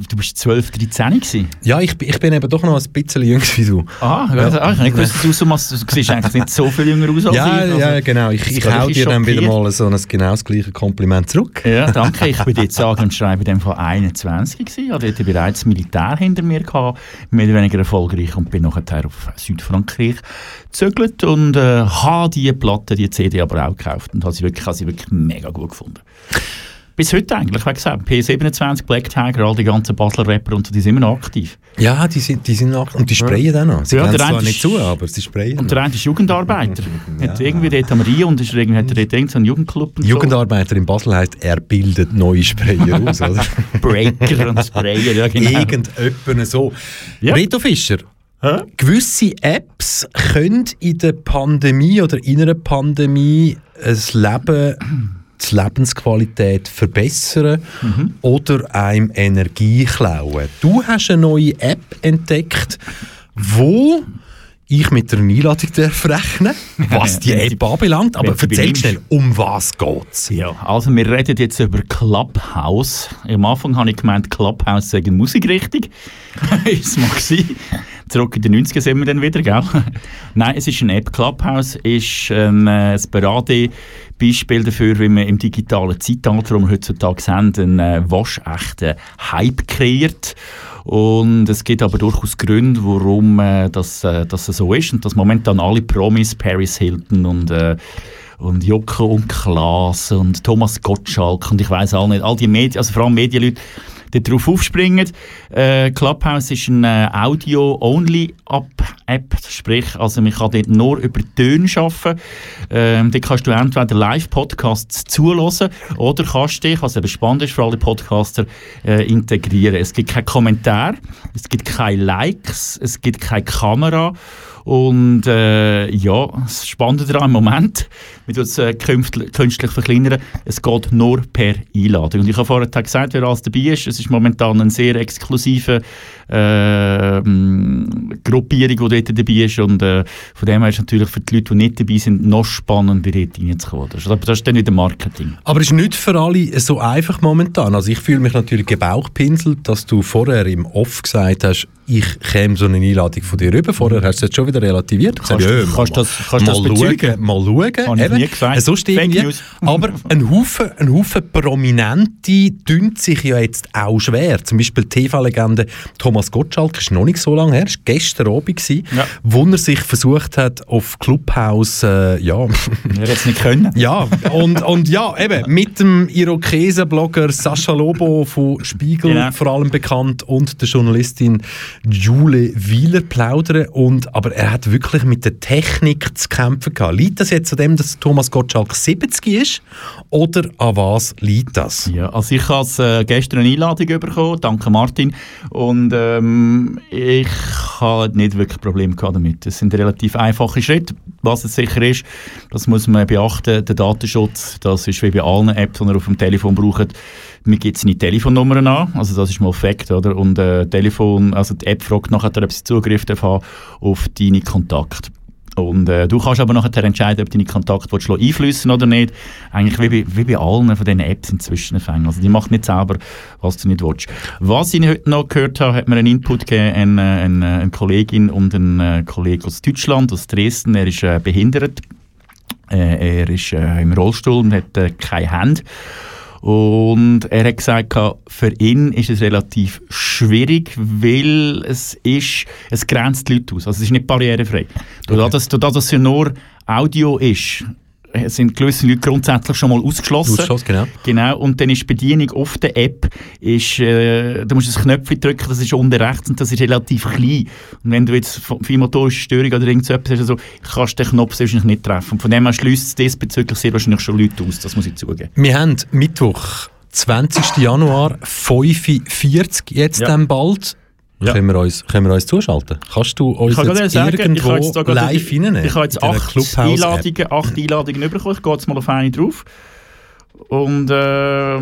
Du bist 12, 13 gewesen. Ja, ich, bin- ich bin eben doch noch ein bisschen jünger wie du. Ah, ja. ah, ich gewusst, dass du so machst. Du siehst eigentlich nicht so viel jünger aus als Ja, ich. Also, ja, genau. Ich, ich hau dir dann wieder mal so ein genau das gleiche Kompliment zurück. Ja, danke. <laughs> Ich bin jetzt sage und schreibe in dem Fall 21 gewesen. Ich hatte bereits Militär hinter mir gehabt, mehr oder weniger erfolgreich und bin nachher auf Südfrankreich gezögert und äh, habe die Platte, die CD aber auch gekauft und habe sie wirklich, habe sie wirklich mega gut gefunden. Bis heute eigentlich, wie gesagt, P27, Black Tiger, all die ganzen Basler Rapper und so, die sind immer noch aktiv. Ja, die sind, die sind nach, und die sprayen dann noch. Sie Ja, ja, der zwar eine nicht ist- zu, aber sie sprayen. Und der eine ist Jugendarbeiter. <laughs> Hat irgendwie dort am Rhein und ist irgendwie, hat er dort irgendeinen Jugendclub Jugendarbeiter in Basel heisst, er bildet neue Sprayer <laughs> aus, oder? so. Breaker und Sprayer, ja genau. Irgendjemand so. Ja. Reto Fischer, Hä? gewisse Apps können in der Pandemie oder in einer Pandemie ein Leben, die Lebensqualität verbessern Mhm. oder einem Energie klauen. Du hast eine neue App entdeckt, wo ich mit einer Einladung darf rechnen was <laughs> die App anbelangt. Aber erzähl schnell, um was geht's? Ja, also wir reden jetzt über Clubhouse. Am Anfang habe ich gemeint, Clubhouse eine Musikrichtung. <laughs> es mag sein. Zurück in den 90er sind wir dann wieder, gell? <laughs> Nein, es ist eine App. Clubhouse ist ähm, äh, ein Paradebeispiel dafür, wie man im digitalen Zeitalter, wo wir heutzutage haben, einen äh, waschechten Hype kreiert. Und es gibt aber durchaus Gründe, warum äh, das, äh, das so ist und dass momentan alle Promis, Paris Hilton und äh, und Jocke und Klaas und Thomas Gottschalk und ich weiß auch nicht, all die Medien, also vor allem Medienleute, die darauf aufspringen. Äh, Clubhouse ist eine Audio-Only-App, sprich, also man kann dort nur über Töne arbeiten. Ähm, dort kannst du entweder Live-Podcasts zulassen oder kannst dich, was eben spannend ist für alle Podcaster, äh, integrieren. Es gibt keinen Kommentar, es gibt keine Likes, es gibt keine Kamera und äh, ja, das Spannende daran im Moment, wir tun es äh, künstlich, verkleinern, es geht nur per Einladung. Und ich habe vorher gesagt, wer alles dabei ist, es ist momentan eine sehr exklusive äh, Gruppierung, die dort dabei ist und äh, von dem her ist natürlich für die Leute, die nicht dabei sind, noch spannender dort reinzukommen. Das das ist dann wieder Marketing. Aber es ist nicht für alle so einfach momentan. Also ich fühle mich natürlich gebauchpinselt, dass du vorher im Off gesagt hast, ich käme so eine Einladung von dir rüber. Vorher hast du es jetzt schon wieder relativiert. Kannst du- kannst mal, das- kannst das mal bezeugen? schauen, mal schauen. Habe ich nie gesagt. Irgendwie. News. <laughs> Aber ein Haufen, ein Haufen Prominente tun sich ja jetzt auch schwer. Zum Beispiel die TV-Legende Thomas Gottschalk ist noch nicht so lange her, ist gestern Abend gewesen, Ja. wo er sich versucht hat, auf Clubhouse, äh, ja, <laughs> Er es nicht können. ja, und, und ja, eben, mit dem Irokesen-Blogger Sascha Lobo von Spiegel Genau. vor allem bekannt und der Journalistin Jule Wieler plaudern. Und, aber er hat wirklich mit der Technik zu kämpfen gehabt. Liegt das jetzt an dem, dass Thomas Gottschalk 70 ist? Oder an was liegt das? Ja, also ich habe äh, gestern eine Einladung bekommen, danke Martin. Und ähm, ich habe nicht wirklich Probleme gehabt damit. Es sind relativ einfache Schritte. Was es sicher ist, das muss man beachten, der Datenschutz, das ist wie bei allen Apps, die ihr auf dem Telefon braucht. Mir gibt es nicht Telefonnummern an, also das ist mal Fakt, oder? Und äh, Telefon, also die App fragt nachher, ob sie Zugriff haben auf deine Kontakte. Und äh, du kannst aber nachher entscheiden, ob deine Kontakte willst, einfließen oder nicht. Eigentlich wie bei, wie bei allen von diesen Apps inzwischen. Also die macht nicht selber, was du nicht willst. Was ich heute noch gehört habe, hat mir einen Input gegeben, eine, eine, eine Kollegin und ein äh, Kollege aus Deutschland, aus Dresden. Er ist äh, behindert. Äh, er ist äh, im Rollstuhl und hat äh, keine Hände. Und er hat gesagt, für ihn ist es relativ schwierig, weil es ist, es grenzt die Leute aus. Also es ist nicht barrierefrei. Dadurch, dass, dadurch, dass es ja nur Audio ist, sind gewisse Leute grundsätzlich schon mal ausgeschlossen. Ausgeschlossen, genau. Genau, und dann ist die Bedienung auf der App, ist, äh, da musst du ein Knöpfchen drücken, das ist unten rechts und das ist relativ klein. Und wenn du jetzt von- für motorische Störung oder irgend so etwas hast, also, kannst du den Knopf wahrscheinlich nicht treffen. Und von dem her schließt es diesbezüglich sehr wahrscheinlich schon Leute aus, das muss ich zugeben. Wir haben Mittwoch, 20. Januar, 5.40 jetzt Ja. dann bald. Ja. Können, wir uns, können wir uns zuschalten? Kannst du uns Ich kann jetzt sagen, ich irgendwo jetzt live reinnehmen? Ich habe jetzt acht? Einladungen, acht Einladungen bekommen. Ich gehe jetzt mal auf eine drauf. Und äh,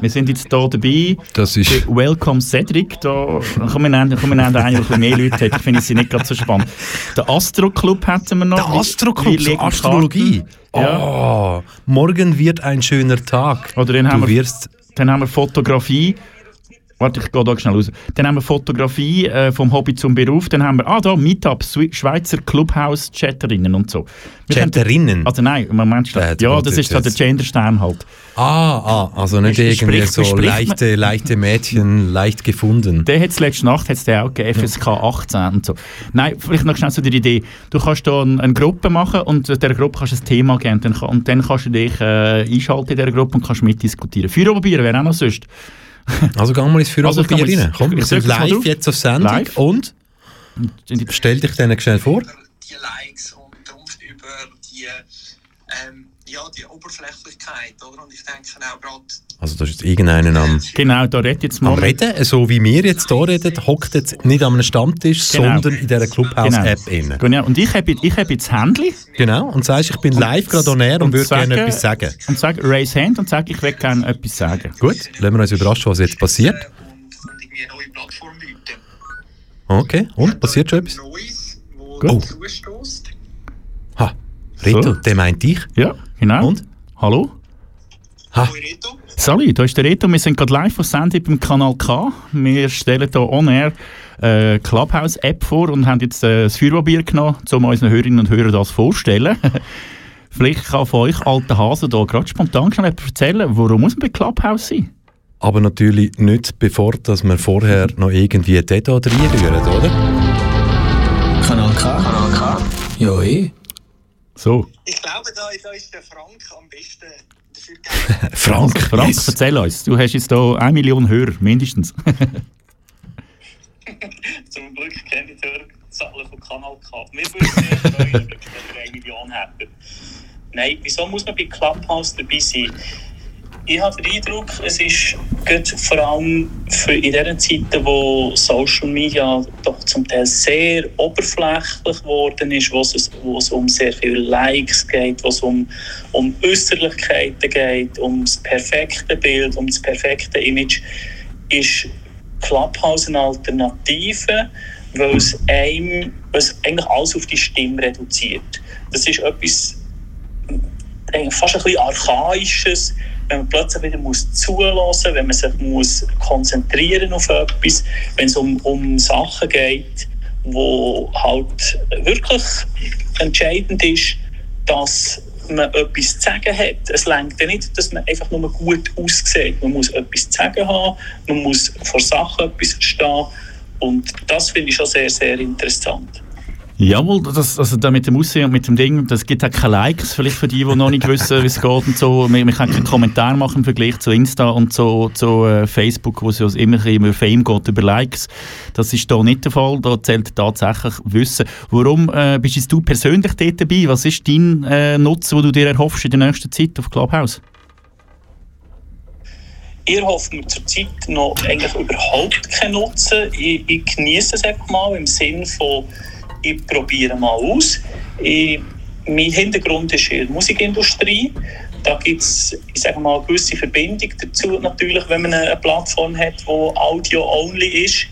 wir sind jetzt hier dabei. Das ist... Welcome Cedric. Da kommen wir nennen, wir nennen einen, der ein mehr Leute hat. Ich finde sie nicht ganz so spannend. Der Astro Club hätten wir noch. Der Astro Wir Club, so Astrologie. Karten. Ja. Oh, morgen wird ein schöner Tag. Oder haben du wir- wirst... Dann haben wir Fotografie. Warte, ich gehe da schnell raus. Dann haben wir Fotografie äh, vom Hobby zum Beruf. Dann haben wir, ah da, Meetup, Schweizer Clubhouse-Chatterinnen und so. Wir Chatterinnen? Also nein, Moment Äh, ja, das ist so der Gender-Stern halt. Ah, ah, also nicht Sprich- irgendwie sprich- so sprich- leichte, leichte Mädchen, leicht gefunden. Der hat es letzte Nacht hat's den auch gegeben, FSK 18 und so. Nein, vielleicht noch schnell zu der Idee. Du kannst da eine, eine Gruppe machen und dieser Gruppe kannst du ein Thema geben und dann, und dann kannst du dich äh, einschalten in dieser Gruppe und kannst mitdiskutieren. Feuerprobieren wäre auch noch sonst. Also geh mal ins Also, Führerpapier ich kann rein. Komm, ich wir sind live drauf. jetzt auf Sendung Live. und stell dich denen schnell vor. die Likes und darum über die, ähm, ja, die Oberflächlichkeit, oder? Und ich denke auch gerade, Also da ist jetzt irgendeinen am, Genau, da redet jetzt am mal. Reden, so wie wir jetzt hier reden, hockt jetzt nicht an einem Stammtisch, Genau. sondern in dieser Clubhouse-App inne. Genau. Und ich habe ich hab jetzt das Handy Genau, und sagst, ich bin live gerade on air und, würde gerne etwas sagen. und sage Raise Hand und sage, ich will gerne etwas sagen. Gut, lassen wir uns überraschen, was jetzt passiert. und irgendwie eine neue Plattform bieten. Okay, und, passiert schon etwas? Neues, wo Gut. zustößt. Ha, Reto, So. der meint dich. Ja, genau. Und? Hallo? Ha, Reto, Salut, da ist der Reto. Wir sind gerade live auf Sendung beim Kanal K. Wir stellen hier on-air äh, Clubhouse-App vor und haben jetzt äh, das Feuerbier genommen, um unseren Hörerinnen und Hörern das vorzustellen. <laughs> Vielleicht kann von euch, alten Hasen, hier gerade spontan schnell etwas erzählen, warum muss man bei Clubhouse sein? aber natürlich nicht, bevor dass wir vorher noch irgendwie den hier reinrühren, oder? Kanal K. Kanal K. Ja, eh. So, ich glaube, da, da ist der Frank am besten dafür geeignet. <laughs> Frank, Frank, yes. erzähl uns. Du hast jetzt hier eine Million Hörer, mindestens. <laughs> Zum Glück kenne ich die Hörerzahlen von Kanal K. Wir würden sehr freuen, wenn wir eine Million hätten. Nein, wieso muss man bei Clubhouse dabei sein? Ich habe den Eindruck, es ist gerade vor allem für in diesen Zeiten, wo Social Media doch zum Teil sehr oberflächlich geworden ist, wo es, wo es um sehr viele Likes geht, wo es um, um Äußerlichkeiten geht, um das perfekte Bild, um das perfekte Image, ist Clubhouse eine Alternative, weil es, einem, weil es eigentlich alles auf die Stimme reduziert. Das ist etwas fast ein bisschen Archaisches, wenn man plötzlich wieder muss zulassen, wenn man sich muss konzentrieren auf etwas, wenn es um, um Sachen geht, wo halt wirklich entscheidend ist, dass man etwas zu sagen hat. Es reicht ja nicht, dass man einfach nur gut aussieht. Man muss etwas zu sagen haben, man muss vor Sachen etwas verstehen und das finde ich schon sehr, sehr interessant. Jawohl, das, also da mit dem Aussehen und mit dem Ding, das gibt auch keine Likes, vielleicht für die, die noch nicht wissen, wie es geht und so. Wir, wir können keinen Kommentar machen im Vergleich zu Insta und zu, zu äh, Facebook, wo es ja immer über Fame geht, über Likes. Das ist da nicht der Fall, da zählt tatsächlich Wissen. Warum äh, bist du persönlich dort dabei? Was ist dein äh, Nutzen, den du dir erhoffst in der nächsten Zeit auf Clubhouse? Ihr hofft mir zurzeit noch eigentlich überhaupt keinen Nutzen. Ich, ich genieße es einfach mal im Sinn von, ich probiere mal aus. Ich, mein Hintergrund ist in der Musikindustrie. Da gibt es, eine gewisse Verbindung dazu, natürlich, wenn man eine Plattform hat, die Audio-only ist.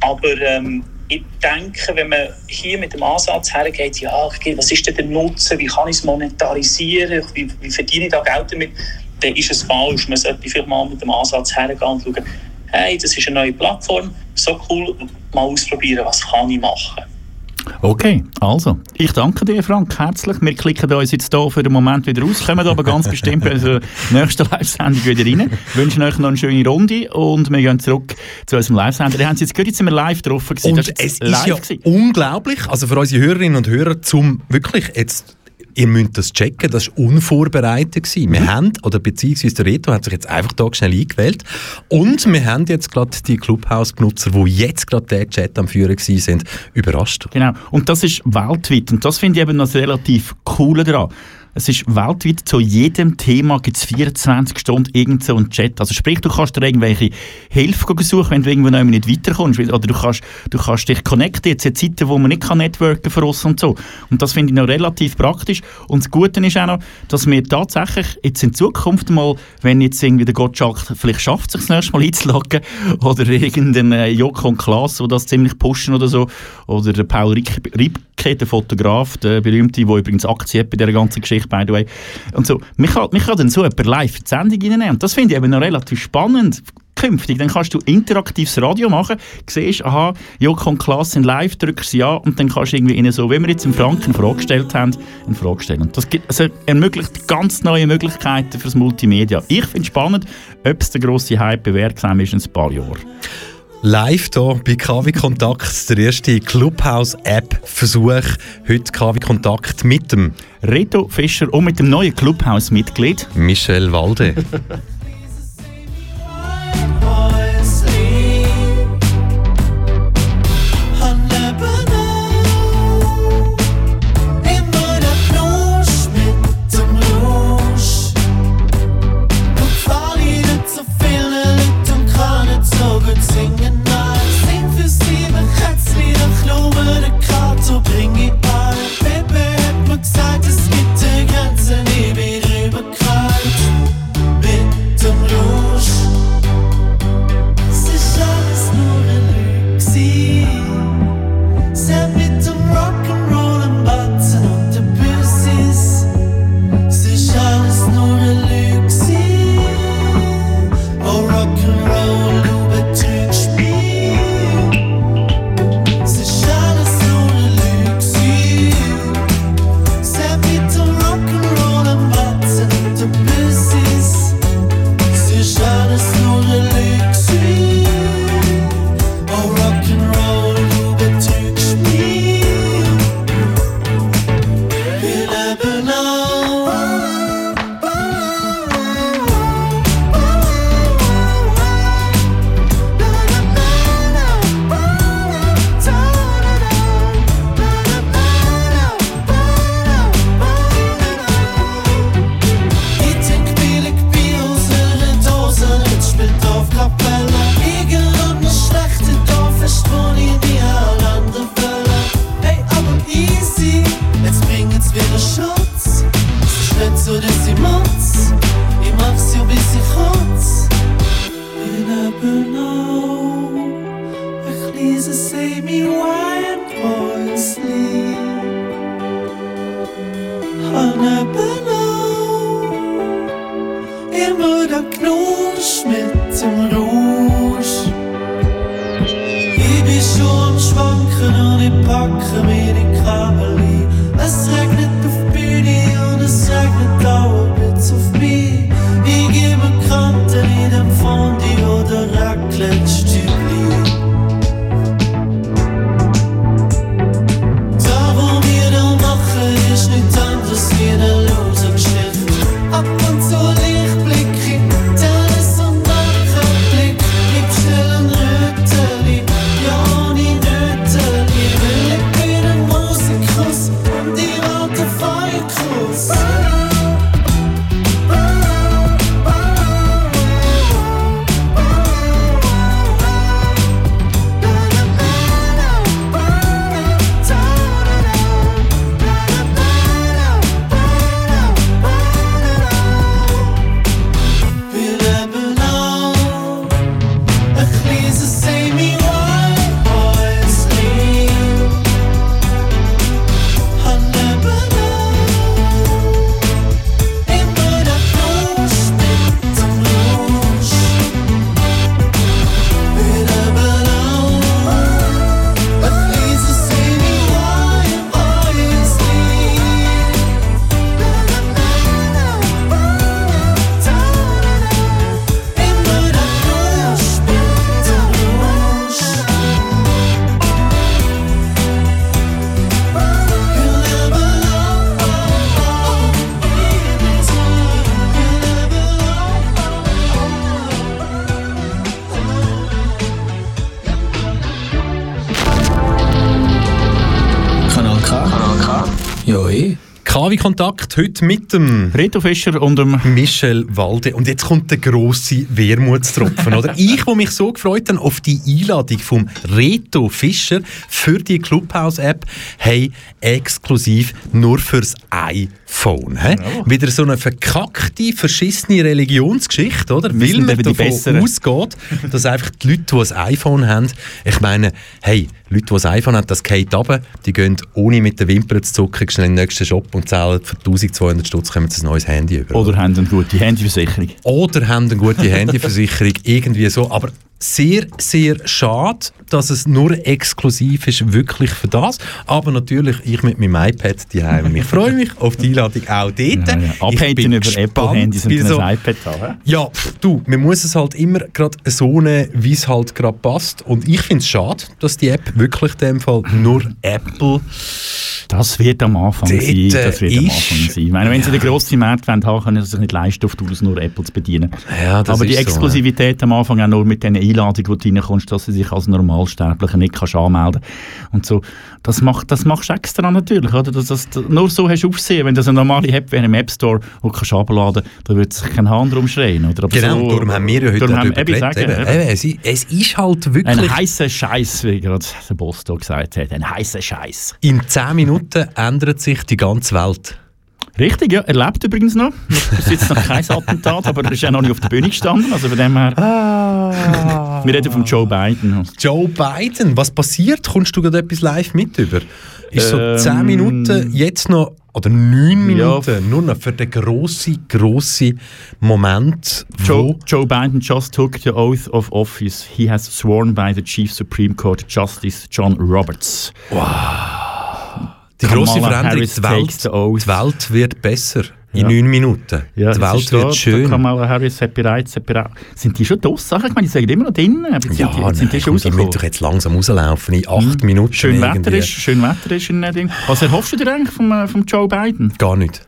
Aber ähm, ich denke, wenn man hier mit dem Ansatz hergeht, ja, was ist denn der Nutzen, wie kann ich es monetarisieren, wie, wie verdiene ich da Geld damit, dann ist es falsch. Man sollte vielleicht mal mit dem Ansatz hergehen und schauen, hey, das ist eine neue Plattform, so cool, mal ausprobieren, was kann ich machen. Okay, also, ich danke dir, Frank, herzlich. Wir klicken uns jetzt hier für den Moment wieder raus, kommen aber ganz bestimmt bei unserer <laughs> nächsten Live-Sendung wieder rein. wünschen euch noch eine schöne Runde und wir gehen zurück zu unserem Live-Sender. Ihr habt es jetzt gehört, jetzt sind wir live gewesen. Und es ist ja gewesen. unglaublich, also für unsere Hörerinnen und Hörer, zum wirklich jetzt Ihr müsst das checken, das war unvorbereitet. Gewesen. Wir haben, oder beziehungsweise der Reto hat sich jetzt einfach da schnell eingewählt. Und wir haben jetzt gerade die Clubhouse-Benutzer, die jetzt gerade den Chat am Führen sind, überrascht. Genau. Und das ist weltweit. Und das finde ich eben noch das relativ Coole daran. Es ist weltweit zu jedem Thema gibt es 24 Stunden irgend so einen Chat. Also sprich, du kannst dir irgendwelche Hilfe suchen, wenn du irgendwo nicht weiterkommst. Oder du kannst, du kannst dich connecten. Jetzt in Zeiten, wo man nicht kann networken für uns und so. Und das finde ich noch relativ praktisch. Und das Gute ist auch noch, dass wir tatsächlich jetzt in Zukunft mal, wenn jetzt irgendwie der Gottschalk vielleicht schafft, sich das nächste Mal einzuloggen, <laughs> oder irgendein äh, Joko und Klaas, der das ziemlich pushen oder so, oder der Paul Ripke, der Fotograf, der berühmte, der übrigens Aktien hat bei dieser ganzen Geschichte, by the way. Und so, mich kann, mich kann dann so jemand live in die Sendung reinnehmen. Und das finde ich eben noch relativ spannend künftig. Dann kannst du interaktives Radio machen, siehst, aha, Joko und Klaas sind live, drückst ja und dann kannst du irgendwie ihnen so, wie wir jetzt im Franken eine Frage gestellt haben, eine Frage stellen. Und das gibt, also ermöglicht ganz neue Möglichkeiten fürs Multimedia. Ich finde es spannend, ob es der grosse Hype bewirksam ist in ein paar Jahren. Live hier bei KW Kontakt, der erste Clubhouse-App-Versuch. Heute KW Kontakt mit dem Reto Fischer und mit dem neuen Clubhouse-Mitglied Michel Walde. <laughs> KW-Kontakt heute mit dem Reto Fischer und dem Michel Walde. Und jetzt kommt der grosse Wermutstropfen, oder? <laughs> Ich, wo mich so gefreut habe auf die Einladung vom Reto Fischer für die Clubhouse-App, hey, exklusiv nur fürs iPhone. He? Wieder so eine verkackte, verschissene Religionsgeschichte, oder? Weil man davon ausgeht, dass einfach die Leute, die ein iPhone haben, ich meine, hey, Leute, die ein iPhone haben, das geht runter, die gehen ohne mit den Wimpern zu zucken schnell in den nächsten Shop und zahlen für 1200 Stutz kommen sie ein neues Handy über. Oder haben eine gute Handyversicherung. Oder haben eine gute Handyversicherung, <laughs> irgendwie so. Aber sehr, sehr schade, dass es nur exklusiv ist, wirklich für das. Aber natürlich, ich mit meinem iPad daheim. Ich freue mich auf die Einladung auch dort. Ja, ja. Bin über Apple-Handys und so- ein iPad haben. ja, pff, du, man muss es halt immer gerade so nehmen, wie es halt gerade passt. Und ich finde es schade, dass die App wirklich in dem Fall nur Apple Das wird am Anfang Dort, sein. Das wird am ist- Anfang sein. Ich meine, wenn sie den grossen Markt wollen haben, können sie sich nicht leisten, auf Tools nur Apple zu bedienen. Ja, das Aber die ist so, Exklusivität am Anfang auch nur mit den Einladungen, wo du reinkommst, dass du dich als Normalsterblicher nicht kannst anmelden und so. Das, macht, das machst du extra natürlich. Oder? Das, das, nur so hast du Aufsehen. Wenn das eine normale App wäre im App Store, wo du kannst kannst, dann würde sich kein Hahn drum schreien. Oder? Aber Genau, so, darum haben wir ja heute darüber haben- eben, Eben, eben. es, es ist halt wirklich... Ein heißer Scheiß, wie gerade der Boss da gesagt hat. Ein heißer Scheiß. In 10 Minuten ändert sich die ganze Welt. Richtig, ja. Er lebt übrigens noch. Bis jetzt noch kein Attentat, aber er ist ja noch nicht auf der Bühne gestanden. Also von dem her. Ah. Wir reden von Joe Biden. Joe Biden, was passiert? Kommst du gerade etwas live mit über? Ist so Ähm, 10 Minuten jetzt noch, oder 9 Ja. Minuten, nur noch für den grossen, grossen Moment, Joe. Joe Biden just took the oath of office. He has sworn by the Chief Supreme Court Justice John Roberts. Die grosse Veränderung, die Welt, die Welt wird besser in. 9 Minuten. Ja, die Welt da, wird der schön. Kamala Harris hat bereits, hat bereits. Sind die schon draussen? Ich meine, die sagen immer noch drinnen. Ja, sind die, jetzt sind die nein, schon komm, die müssen doch jetzt langsam rauslaufen in 8 Minuten. Schön Wetter ist, schön Wetter ist in dem Ding. Was erhoffst du dir eigentlich vom, äh, vom Joe Biden? Gar nicht.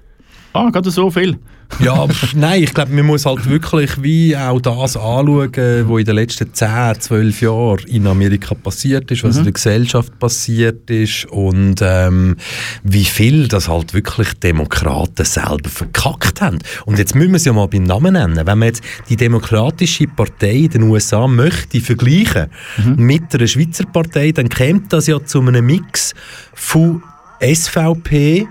Ah, gerade so viel. Ja, pf, nein, ich glaube, man muss halt wirklich wie auch das anschauen, was in den letzten 10, 12 Jahren in Amerika passiert ist, was in der Gesellschaft passiert ist und ähm, wie viel das halt wirklich Demokraten selber verkackt haben. Und jetzt müssen wir es ja mal beim Namen nennen. Wenn man jetzt die Demokratische Partei in den USA möchte vergleichen mit einer Schweizer Partei, dann käme das ja zu einem Mix von SVP,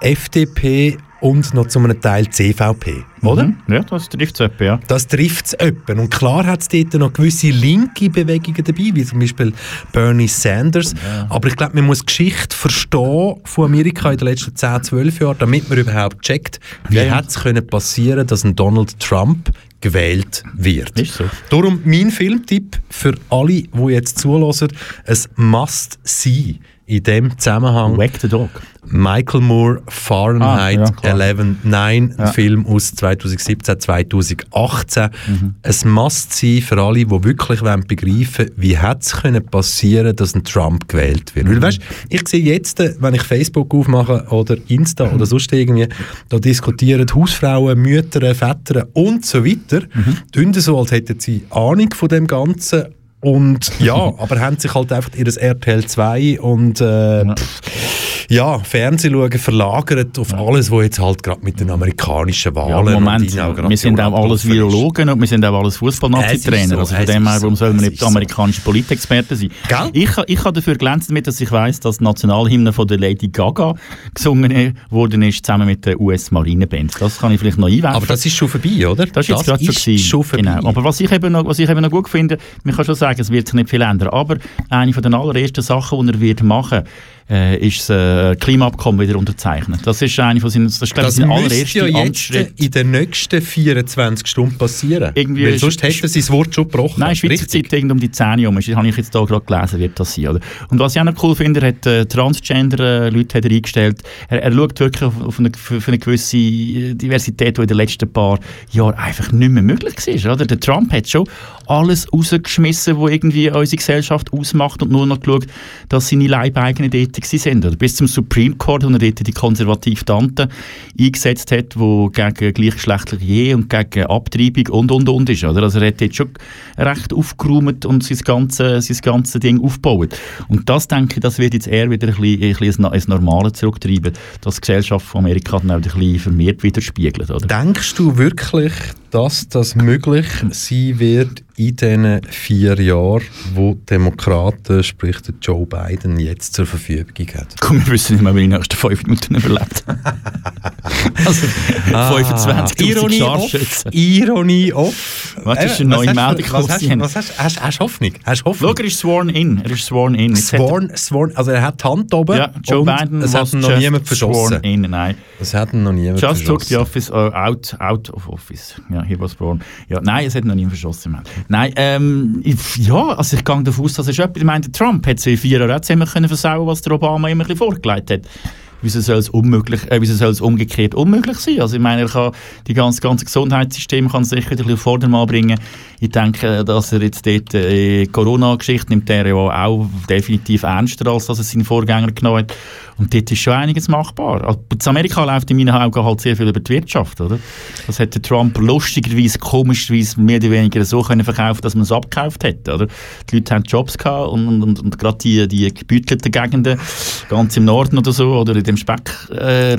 FDP und noch zu einem Teil CVP, oder? Mhm. Ja, das trifft es ja. Das trifft es öppen. Und klar hat es dort noch gewisse linke Bewegungen dabei, wie zum Beispiel Bernie Sanders. Aber ich glaube, man muss die Geschichte verstehen von Amerika in den letzten 10, 12 Jahren, damit man überhaupt checkt, wie Ja, ja. hat es passieren, dass ein Donald Trump gewählt wird. Ist so. Darum mein Filmtipp für alle, die jetzt zulassen, es must see in dem Zusammenhang. Wack the Dog. Michael Moore, Fahrenheit Ah, ja, klar. 11.9, ein Ja. Film aus 2017, 2018. Mhm. Es must sein für alle, die wirklich wollen begreifen wie hat es können passieren, dass ein Trump gewählt wird. Mhm. Weil weißt, ich sehe jetzt, äh, wenn ich Facebook aufmache oder Insta oder sonst irgendwie, da diskutieren Hausfrauen, Mütter, Väter und so weiter, Mhm. tun so, als hätten sie Ahnung von dem Ganzen und ja, aber haben sich halt einfach ihr RTL 2 und äh, pff, ja, Fernsehen schauen verlagert auf alles, was jetzt halt gerade mit den amerikanischen Ja, Wahlen Moment, auch gerade wir sind auch alles. Virologen und wir sind auch alles Es Fußballnazi-Trainer. so, also von dem her, warum so, sollen wir nicht ist amerikanische Politexperten sein? Gell? Ich, ich habe dafür glänzt damit, dass ich weiss, dass die Nationalhymne von der Lady Gaga gesungen worden ist, zusammen mit der US-Marineband. Das kann ich vielleicht noch einwerfen. Aber das ist schon vorbei, oder? Das ist jetzt gerade schon, ist schon vorbei. Genau. Aber was ich, eben noch, was ich eben noch gut finde, man kann schon sagen, es wird sich nicht viel ändern, aber eine von den allerersten Sachen, die er wird machen äh, ist das äh, Klimaabkommen wieder unterzeichnen. Das ist eine von seinen, das ist, glaube ich, sein allererster ja Amtsschritt. in den nächsten 24 Stunden passieren. Irgendwie Weil sonst hätte er sein Wort schon gebrochen. Nein, Schweizer. Zeit irgend um die 10 Uhr. Das habe ich jetzt hier gerade gelesen, wird das sein. Oder? Und was ich auch noch cool finde, er hat äh, Transgender-Leute er eingestellt. Er, er schaut wirklich auf, auf eine, für eine gewisse äh, Diversität, die in den letzten paar Jahren einfach nicht mehr möglich war. Oder? Der Trump hat schon alles rausgeschmissen, was irgendwie unsere Gesellschaft ausmacht und nur noch geschaut, dass seine Leibeigenen dort tätig sind. Oder bis zum Supreme Court, wo er dort die konservative Tante eingesetzt hat, die gegen gleichgeschlechtliche Ehe und gegen Abtreibung und, und, und ist. Oder? Also er hat dort schon recht aufgeräumt und sein ganzes sein Ding aufgebaut. Und das, denke ich, das wird jetzt eher wieder ein bisschen, ein bisschen ins Normale zurücktreiben, dass die Gesellschaft von Amerika dann auch ein bisschen vermehrt widerspiegelt. Oder? Denkst du wirklich, dass das möglich sein wird in diesen vier Jahren, wo die Demokraten, sprich der Joe Biden, jetzt zur Verfügung hat? Komm, wir wissen nicht mehr, wie die nächsten fünf Minuten überlebt. <laughs> also, 25 Ironie off, Ironie off. Was ist eine neue was hast Meldung du- Was hast, was hast, hast, hast du Hoffnung? Hast du Hoffnung? Schau, er ist sworn in. Er ist sworn in. Jetzt hat er- Sworn, sworn, also er hat die Hand oben Ja, Joe Biden es hat noch just niemand verschossen. sworn in. Nein. Es hat noch niemand Just took the verschossen. office uh, out, out of office. Ja, he was born. Ja, nein, es hat noch niemand verschossen. Mann. Nein, ähm, ja, also ich gehe davon aus, dass es etwas, ich meine, Trump hat sich in vier Jahren auch ziemlich können versauen, was der Obama immer ein bisschen vorgelegt hat. Wieso soll es unmöglich, äh, wieso soll es umgekehrt unmöglich sein? Also ich meine, er kann die ganze, ganze Gesundheitssystem kann sich wieder ein bisschen Vordermann bringen. Ich denke, dass er jetzt dort äh, Corona-Geschichte nimmt er ja auch definitiv ernster, als dass er seinen Vorgänger genommen hat. Und dort ist schon einiges machbar. Also, in Amerika läuft in meinen Augen halt sehr viel über die Wirtschaft, oder? Das hat der Trump lustigerweise, komischerweise mehr oder weniger so können verkaufen, dass man es abgekauft hat, oder? Die Leute haben Jobs gehabt und, und, und, gerade die, die gebeutelten Gegenden, ganz im Norden oder so, oder in dem Speckring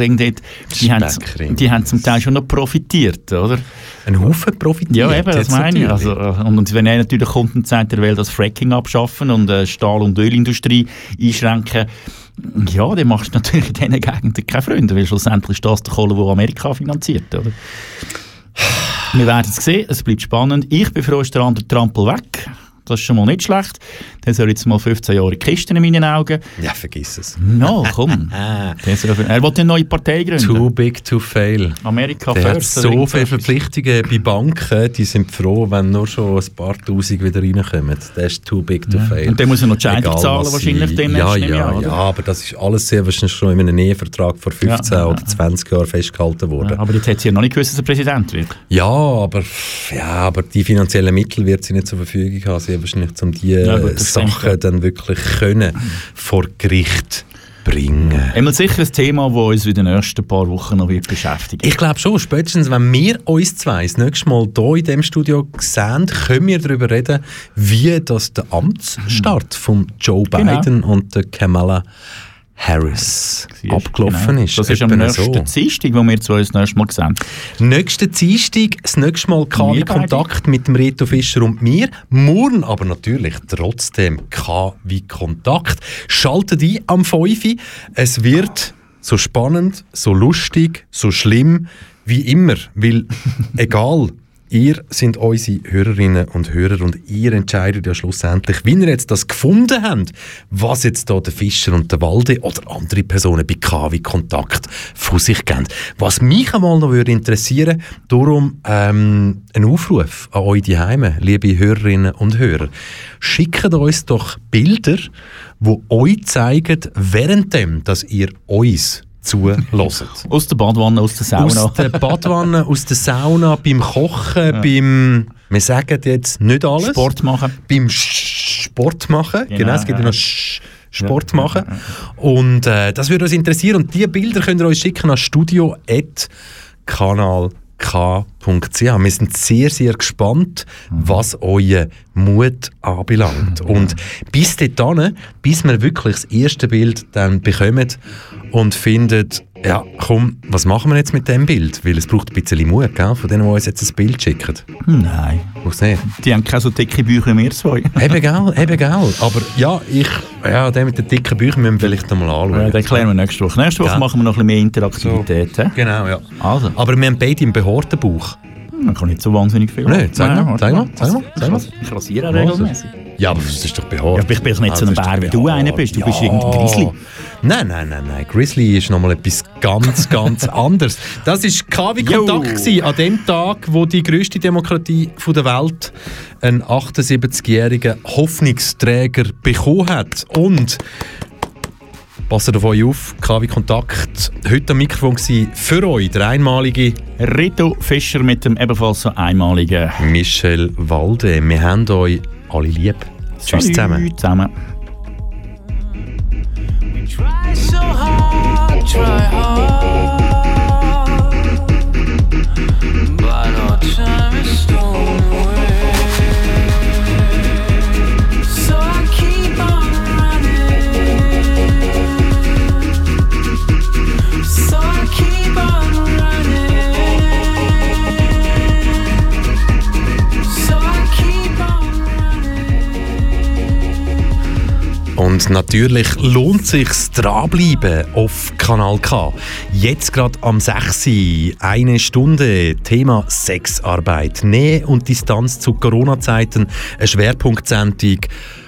Ring dort, die haben, Speckring. die haben zum Teil schon noch profitiert, oder? Ein Haufen profitiert. Ja, eben, das meine ich. Also, äh, und, wenn er natürlich kommt und sagt, er will das Fracking abschaffen und äh, Stahl- und Ölindustrie einschränken, ja, dann machst du natürlich in diesen Gegenden keine Freunde, weil schlussendlich ist das der Kohle, der Amerika finanziert, oder? Wir werden es sehen, es bleibt spannend. Ich bin froh, ist der andere Trampel weg. Das ist schon mal nicht schlecht. Der soll jetzt mal 15 Jahre Kisten in meinen Augen. Ja, vergiss es. No, komm. <laughs> Soll, er will eine neue Partei gründen. Too big to fail. Amerika Der hat first. oder so viele. Verpflichtungen bei Banken, die sind froh, wenn nur schon ein paar Tausend wieder reinkommen. Der ist too big to fail. Und dann muss er noch Egal, zahlen, was wahrscheinlich sie- demnächst, Ja, ja, oder? ja, aber das ist alles sehr wahrscheinlich schon in einem Ehevertrag vor 15 Ja, ja, oder 20 Jahren festgehalten worden. Ja, aber jetzt hat sie ja noch nicht gewusst, dass er Präsident wird. Ja, aber, ja, aber die finanziellen Mittel wird sie nicht zur Verfügung haben. Sie wahrscheinlich, um die Ja, gut, äh, Sachen dann wirklich können vor Gericht bringen. Einmal sicher ein Thema, das uns in den nächsten paar Wochen noch wird beschäftigen Ich glaube schon, spätestens wenn wir uns zwei das nächste Mal hier in diesem Studio sehen, können wir darüber reden, wie das der Amtsstart von Joe Genau. Biden und der Kamala Harris abgelaufen Genau. ist. Das ist am nächsten so. Dienstag, wo wir zwei das nächste Mal sehen. Nächsten Dienstag, das nächste Mal KW Wir beide. Kontakt mit dem Reto Fischer und mir. Morgen aber natürlich trotzdem KW Kontakt. Schaltet ein am 5. Uhr. Es wird so spannend, so lustig, so schlimm wie immer. Weil <laughs> egal, ihr sind unsere Hörerinnen und Hörer und ihr entscheidet ja schlussendlich, wie ihr jetzt das gefunden habt, was jetzt da der Fischer und der Walde oder andere Personen bei KW Kontakt von sich geben. Was mich einmal noch würde interessieren, darum ähm, ein Aufruf an euch die Heime, liebe Hörerinnen und Hörer. Schickt uns doch Bilder, wo euch zeigen, währenddem, dass ihr uns zuhört. Aus der Badwanne, aus der Sauna. Aus der Badwanne, aus der Sauna, beim Kochen, beim, wir sagen jetzt nicht alles. Sport machen. Beim Sch- Sport machen, genau, Genau, es gibt ja ja. noch Sch- Sport machen. Und äh, das würde uns interessieren. Und diese Bilder könnt ihr uns schicken an studio.kanalk.ch. Wir sind sehr, sehr gespannt, was euer Mut anbelangt. Und bis dahin, bis wir wirklich das erste Bild dann bekommen und findet, ja, komm, was machen wir jetzt mit dem Bild? Weil es braucht ein bisschen Mut, gell, von denen, die uns jetzt ein Bild schicken. Nein. Muss nicht. Die haben keine so dicke Bücher wie wir zwei. Eben geil, eben geil. Aber ja, ich, ja, den mit den dicken Büchern müssen wir vielleicht noch mal anschauen. Ja, den klären wir nächste Woche. Nächste Woche Ja. machen wir noch ein bisschen mehr Interaktivität. hä? Genau, ja. Also, Aber wir haben beide im Behordenbauch. Man kann nicht so wahnsinnig viel. Nee, zeig mal, zeig mal, zeig mal, zeig mal. Ich rasiere auch regelmäßig. Ja, aber das ist doch behaart. Ja, ich bin nicht so ein Bär, wie du einer bist. Du bist irgendein Grizzly. Nein, nein, nein, nein. Grizzly ist nochmal etwas ganz, <laughs> ganz anderes. Das war KW Kontakt gewesen, an dem Tag, wo die grösste Demokratie der Welt einen 78-jährigen Hoffnungsträger bekommen hat. Und Passt auf euch auf, KW Kontakt. Heute am Mikrofon war für euch der einmalige Rito Fischer mit dem ebenfalls so einmaligen Michel Walde. Wir haben euch alle lieb. Tschüss zusammen. zusammen. We Try so hard, Und natürlich lohnt sich's dranbleiben auf Kanal K. Jetzt gerade am 6. Uhr, eine Stunde, Thema Sexarbeit. Nähe und Distanz zu Corona-Zeiten, eine Schwerpunktsendung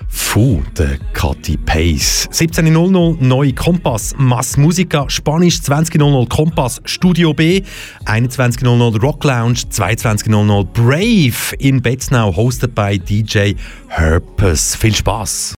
von der Katy Pace. 17.00 neu Kompass, Mass Musica, Spanisch 20.00 Kompass, Studio B, 21.00 Rock Lounge, 22.00 Brave in Betznau, hosted by DJ Herpes. Viel Spaß!